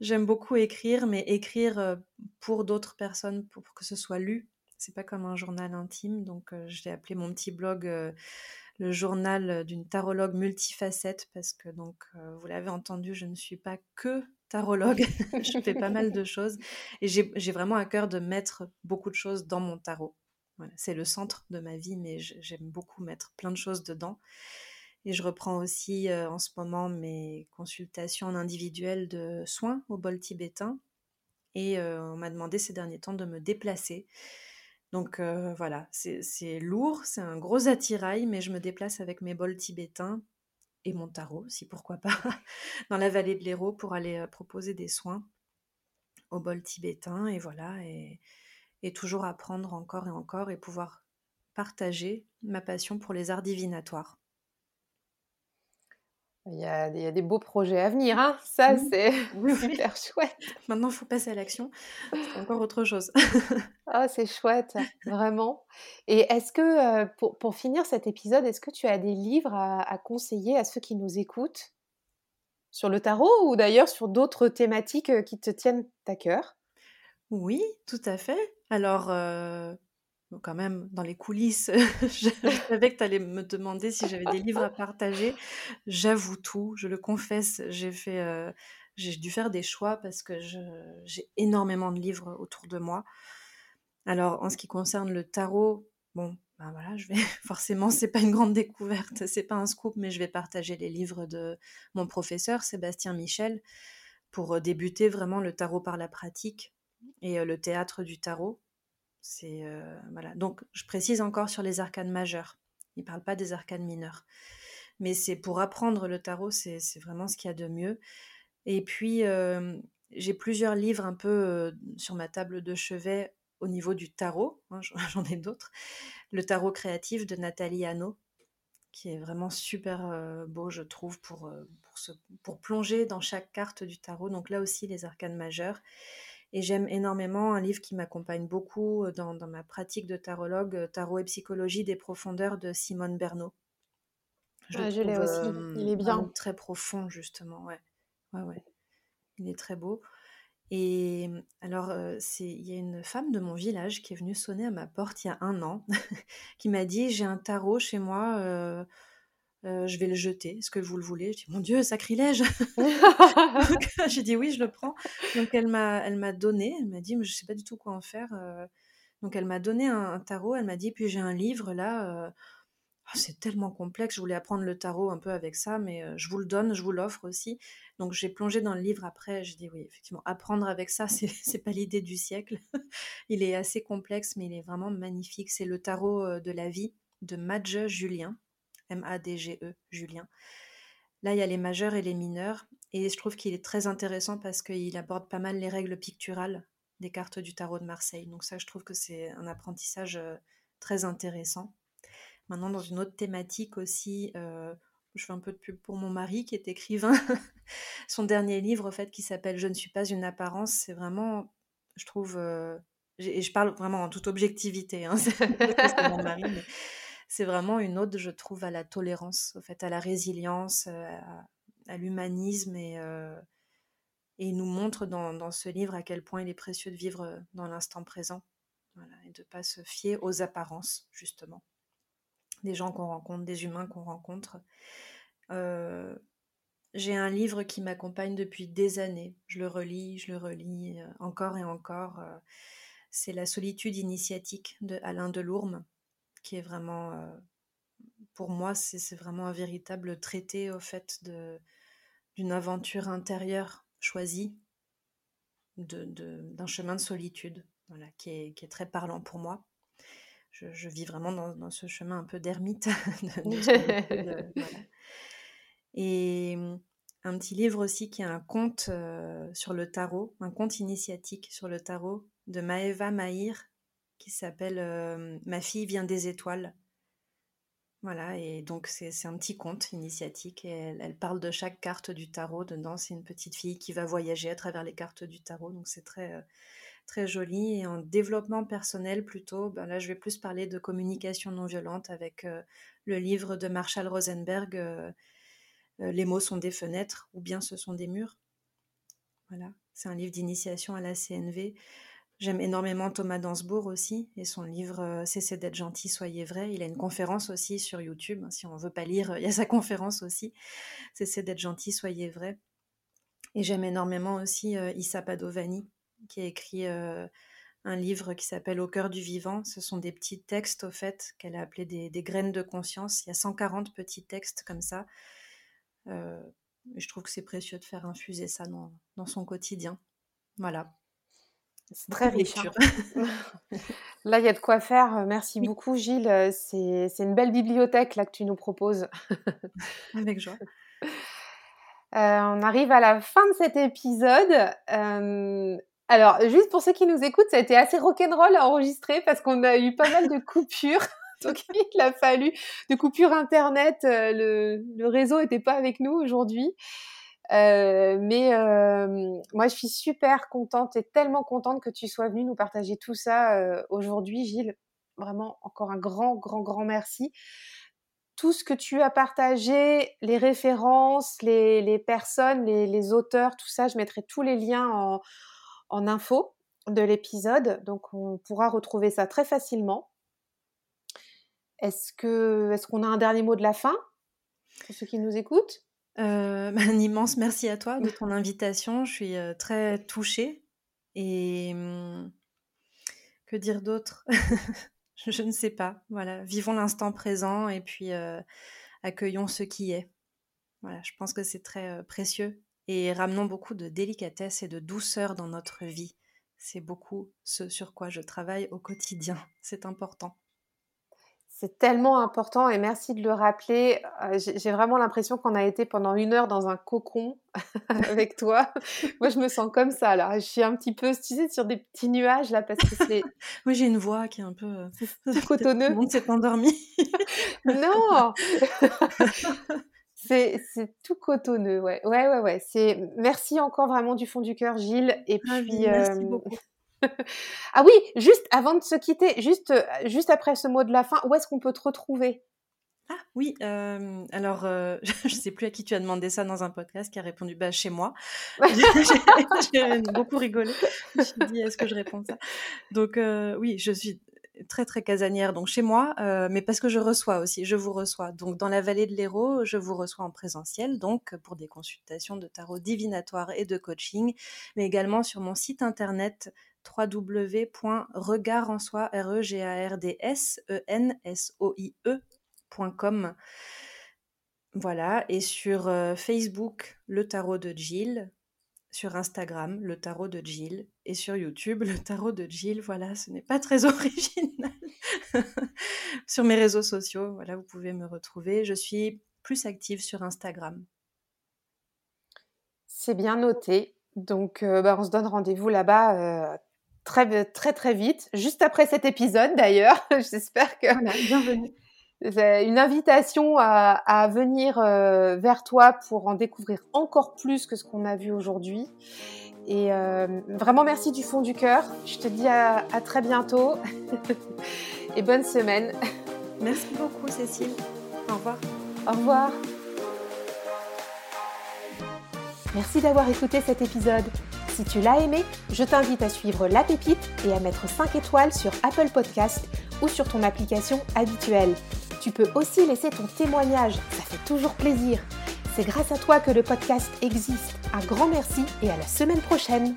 J'aime beaucoup écrire, mais écrire pour d'autres personnes, pour, que ce soit lu. C'est pas comme un journal intime, donc je l'ai appelé mon petit blog le journal d'une tarologue multifacette parce que donc vous l'avez entendu, je ne suis pas que tarologue, je fais pas mal de choses et j'ai vraiment à cœur de mettre beaucoup de choses dans mon tarot. Voilà, c'est le centre de ma vie, mais j'aime beaucoup mettre plein de choses dedans. Et je reprends aussi en ce moment mes consultations individuelles de soins au bol tibétain. Et on m'a demandé ces derniers temps de me déplacer. Donc voilà, c'est lourd, c'est un gros attirail, mais je me déplace avec mes bols tibétains et mon tarot, si pourquoi pas, dans la vallée de l'Hérault pour aller proposer des soins au bol tibétain. Et voilà, et toujours apprendre encore et encore et pouvoir partager ma passion pour les arts divinatoires. Il y, a, des beaux projets à venir, hein ça mmh. c'est super chouette. Maintenant, il faut passer à l'action. C'est encore autre chose. ah, c'est chouette, vraiment. Et est-ce que, euh, pour, finir cet épisode, est-ce que tu as des livres à, conseiller à ceux qui nous écoutent? Sur le tarot ou d'ailleurs sur d'autres thématiques euh, qui te tiennent à cœur? Oui, tout à fait. Alors, euh, quand même, dans les coulisses, je savais que tu allais me demander si j'avais des livres à partager. J'avoue tout, je le confesse, j'ai fait, euh, j'ai dû faire des choix parce que j'ai énormément de livres autour de moi. Alors, en ce qui concerne le tarot, bon, ben voilà, je vais forcément, c'est pas une grande découverte, c'est pas un scoop, mais je vais partager les livres de mon professeur Sébastien Michel pour débuter vraiment le tarot par la pratique et le théâtre du tarot. Euh. Donc, je précise encore sur les arcanes majeurs. Il ne parle pas des arcanes mineurs. Mais c'est pour apprendre le tarot, c'est vraiment ce qu'il y a de mieux. Et puis, euh, j'ai plusieurs livres un peu euh, sur ma table de chevet au niveau du tarot. Hein, j'en ai d'autres. Le tarot créatif de Nathalie Hanno, qui est vraiment super beau, je trouve, pour, pour, pour plonger dans chaque carte du tarot. Donc là aussi, les arcanes majeurs. Et j'aime énormément un livre qui m'accompagne beaucoup euh, dans, ma pratique de tarologue, euh, Tarot et psychologie des profondeurs de Simone Bernot. Je, ah, l'ai aussi, il est bien. Très profond, justement, ouais. Ouais, ouais. Il est très beau. Et alors, euh, il y a une femme de mon village qui est venue sonner à ma porte il y a un an, qui m'a dit J'ai un tarot chez moi, euh, je vais le jeter. Est-ce que vous le voulez? Je dis mon Dieu, sacrilège J'ai dit oui, je le prends. Donc elle m'a, elle m'a donné. Elle m'a dit, mais je sais pas du tout quoi en faire. Euh. Donc elle m'a donné un, tarot. Elle m'a dit, puis j'ai un livre là. Euh. Oh, c'est tellement complexe. Je voulais apprendre le tarot un peu avec ça, mais je vous le donne, je vous l'offre aussi. Donc j'ai plongé dans le livre après. Je dis oui, effectivement, apprendre avec ça, c'est, c'est pas l'idée du siècle. il est assez complexe, mais il est vraiment magnifique. C'est le tarot de la vie de Madge Julien M-A-D-G-E, Julien. Là, il y a les majeurs et les mineurs. Et je trouve qu'il est très intéressant parce qu'il aborde pas mal les règles picturales des cartes du tarot de Marseille. Donc ça, je trouve que c'est un apprentissage euh, très intéressant. Maintenant, dans une autre thématique aussi, euh, je fais un peu de pub pour mon mari qui est écrivain. Son dernier livre, en fait, qui s'appelle Je ne suis pas une apparence, c'est vraiment, je trouve, euh, et je parle vraiment en toute objectivité, hein, mon mari, mais c'est vraiment une ode, je trouve, à la tolérance, au fait, à la résilience, euh, à, l'humanisme et, euh, et il nous montre dans, ce livre à quel point il est précieux de vivre dans l'instant présent et de ne pas se fier aux apparences, justement. Des gens qu'on rencontre, des humains qu'on rencontre. Euh, j'ai un livre qui m'accompagne depuis des années. Je le relis, je le relis euh, encore et encore. Euh, c'est La solitude initiatique de Alain Delourme, qui est vraiment, pour moi, c'est vraiment un véritable traité au fait d'une aventure intérieure choisie, d'un chemin de solitude, voilà, qui est, très parlant pour moi. Je, vis vraiment dans, ce chemin un peu d'ermite. Et mmh, un petit livre aussi qui est un conte sur le tarot, un conte initiatique sur le tarot de Maeva Mahir qui s'appelle Ma fille vient des étoiles. Voilà, et donc c'est un petit conte initiatique et elle, parle de chaque carte du tarot. Dedans, c'est une petite fille qui va voyager à travers les cartes du tarot, donc c'est très, très joli. Et en développement personnel, plutôt, ben là, je vais plus parler de communication non violente avec le livre de Marshall Rosenberg, Les mots sont des fenêtres ou bien ce sont des murs. Voilà, c'est un livre d'initiation à la CNV. J'aime énormément Thomas Dansbourg aussi et son livre Cessez d'être gentil, soyez vrai. Il a une conférence aussi sur YouTube. Hein, si on ne veut pas lire, il y a sa conférence aussi. Cessez d'être gentil, soyez vrai. Et j'aime énormément aussi Issa Padovani qui a écrit un livre qui s'appelle Au cœur du vivant. Ce sont des petits textes, au fait, qu'elle a appelés des, graines de conscience. Il y a 140 petits textes comme ça. Euh, je trouve que c'est précieux de faire infuser ça dans, son quotidien. Voilà. C'est très riche. Hein. là, il y a de quoi faire. Merci beaucoup, Gilles. C'est une belle bibliothèque là que tu nous proposes. Avec joie. Euh, on arrive à la fin de cet épisode. Euh, alors, juste pour ceux qui nous écoutent, ça a été assez rock'n'roll à enregistrer parce qu'on a eu pas mal de coupures. Donc, il a fallu de coupures internet. Euh, le, le réseau n'était pas avec nous aujourd'hui. Euh, mais euh, moi, je suis super contente et tellement contente que tu sois venue nous partager tout ça euh, aujourd'hui, Gilles. Vraiment, encore un grand, grand, grand merci. Tout ce que tu as partagé, les références, les, personnes, les, auteurs, tout ça, je mettrai tous les liens en, info de l'épisode, donc on pourra retrouver ça très facilement. Est-ce est-ce qu'on a un dernier mot de la fin pour ceux qui nous écoutent? Euh, Un immense merci à toi de ton invitation. Je suis euh, très touchée et hum, que dire d'autre? Je ne sais pas. Voilà, vivons l'instant présent et puis euh, accueillons ce qui est. Voilà, je pense que c'est très précieux et ramenons beaucoup de délicatesse et de douceur dans notre vie. C'est beaucoup ce sur quoi je travaille au quotidien. C'est important. C'est tellement important et merci de le rappeler. Euh, j'ai vraiment l'impression qu'on a été pendant une heure dans un cocon avec toi. Moi, je me sens comme ça là. Je suis un petit peu, tu sais, sur des petits nuages là parce que c'est. Moi, j'ai une voix qui est un peu euh, cotonneux. Tout le monde s'est endormi. non. C'est, tout cotonneux, ouais. Ouais, ouais, ouais. C'est, merci encore vraiment du fond du cœur, Gilles. Et ah puis, merci euh, beaucoup. ah oui, juste avant de se quitter, juste, euh, juste après ce mot de la fin, où est-ce qu'on peut te retrouver? Ah oui, euh, alors je ne sais plus à qui tu as demandé ça dans un podcast qui a répondu bah, chez moi. J'ai beaucoup rigolé. Je me suis dit est-ce que je réponds ça? Donc oui, je suis très très casanière, donc chez moi, euh, mais parce que je reçois aussi, je vous reçois. Donc dans la vallée de l'Hérault, je vous reçois en présentiel, donc pour des consultations de tarot divinatoire et de coaching, mais également sur mon site internet www.regardenSoi, r e e. Voilà, et sur euh, Facebook, le tarot de Jill, sur Instagram, le tarot de Jill, et sur YouTube, le tarot de Jill. Voilà, ce n'est pas très original. sur mes réseaux sociaux, voilà, vous pouvez me retrouver. Je suis plus active sur Instagram. C'est bien noté. Donc, euh, bah, on se donne rendez-vous là-bas euh, très, très, très vite, juste après cet épisode d'ailleurs. J'espère que. bienvenue. une invitation à, venir euh, vers toi pour en découvrir encore plus que ce qu'on a vu aujourd'hui. Et euh, vraiment merci du fond du cœur. Je te dis à, à très bientôt et bonne semaine. Merci beaucoup Cécile. Au revoir. Au revoir. Merci d'avoir écouté cet épisode. Si tu l'as aimé, je t'invite à suivre La Pépite et à mettre 5 étoiles sur Apple Podcast ou sur ton application habituelle. Tu peux aussi laisser ton témoignage, ça fait toujours plaisir. C'est grâce à toi que le podcast existe. Un grand merci et à la semaine prochaine.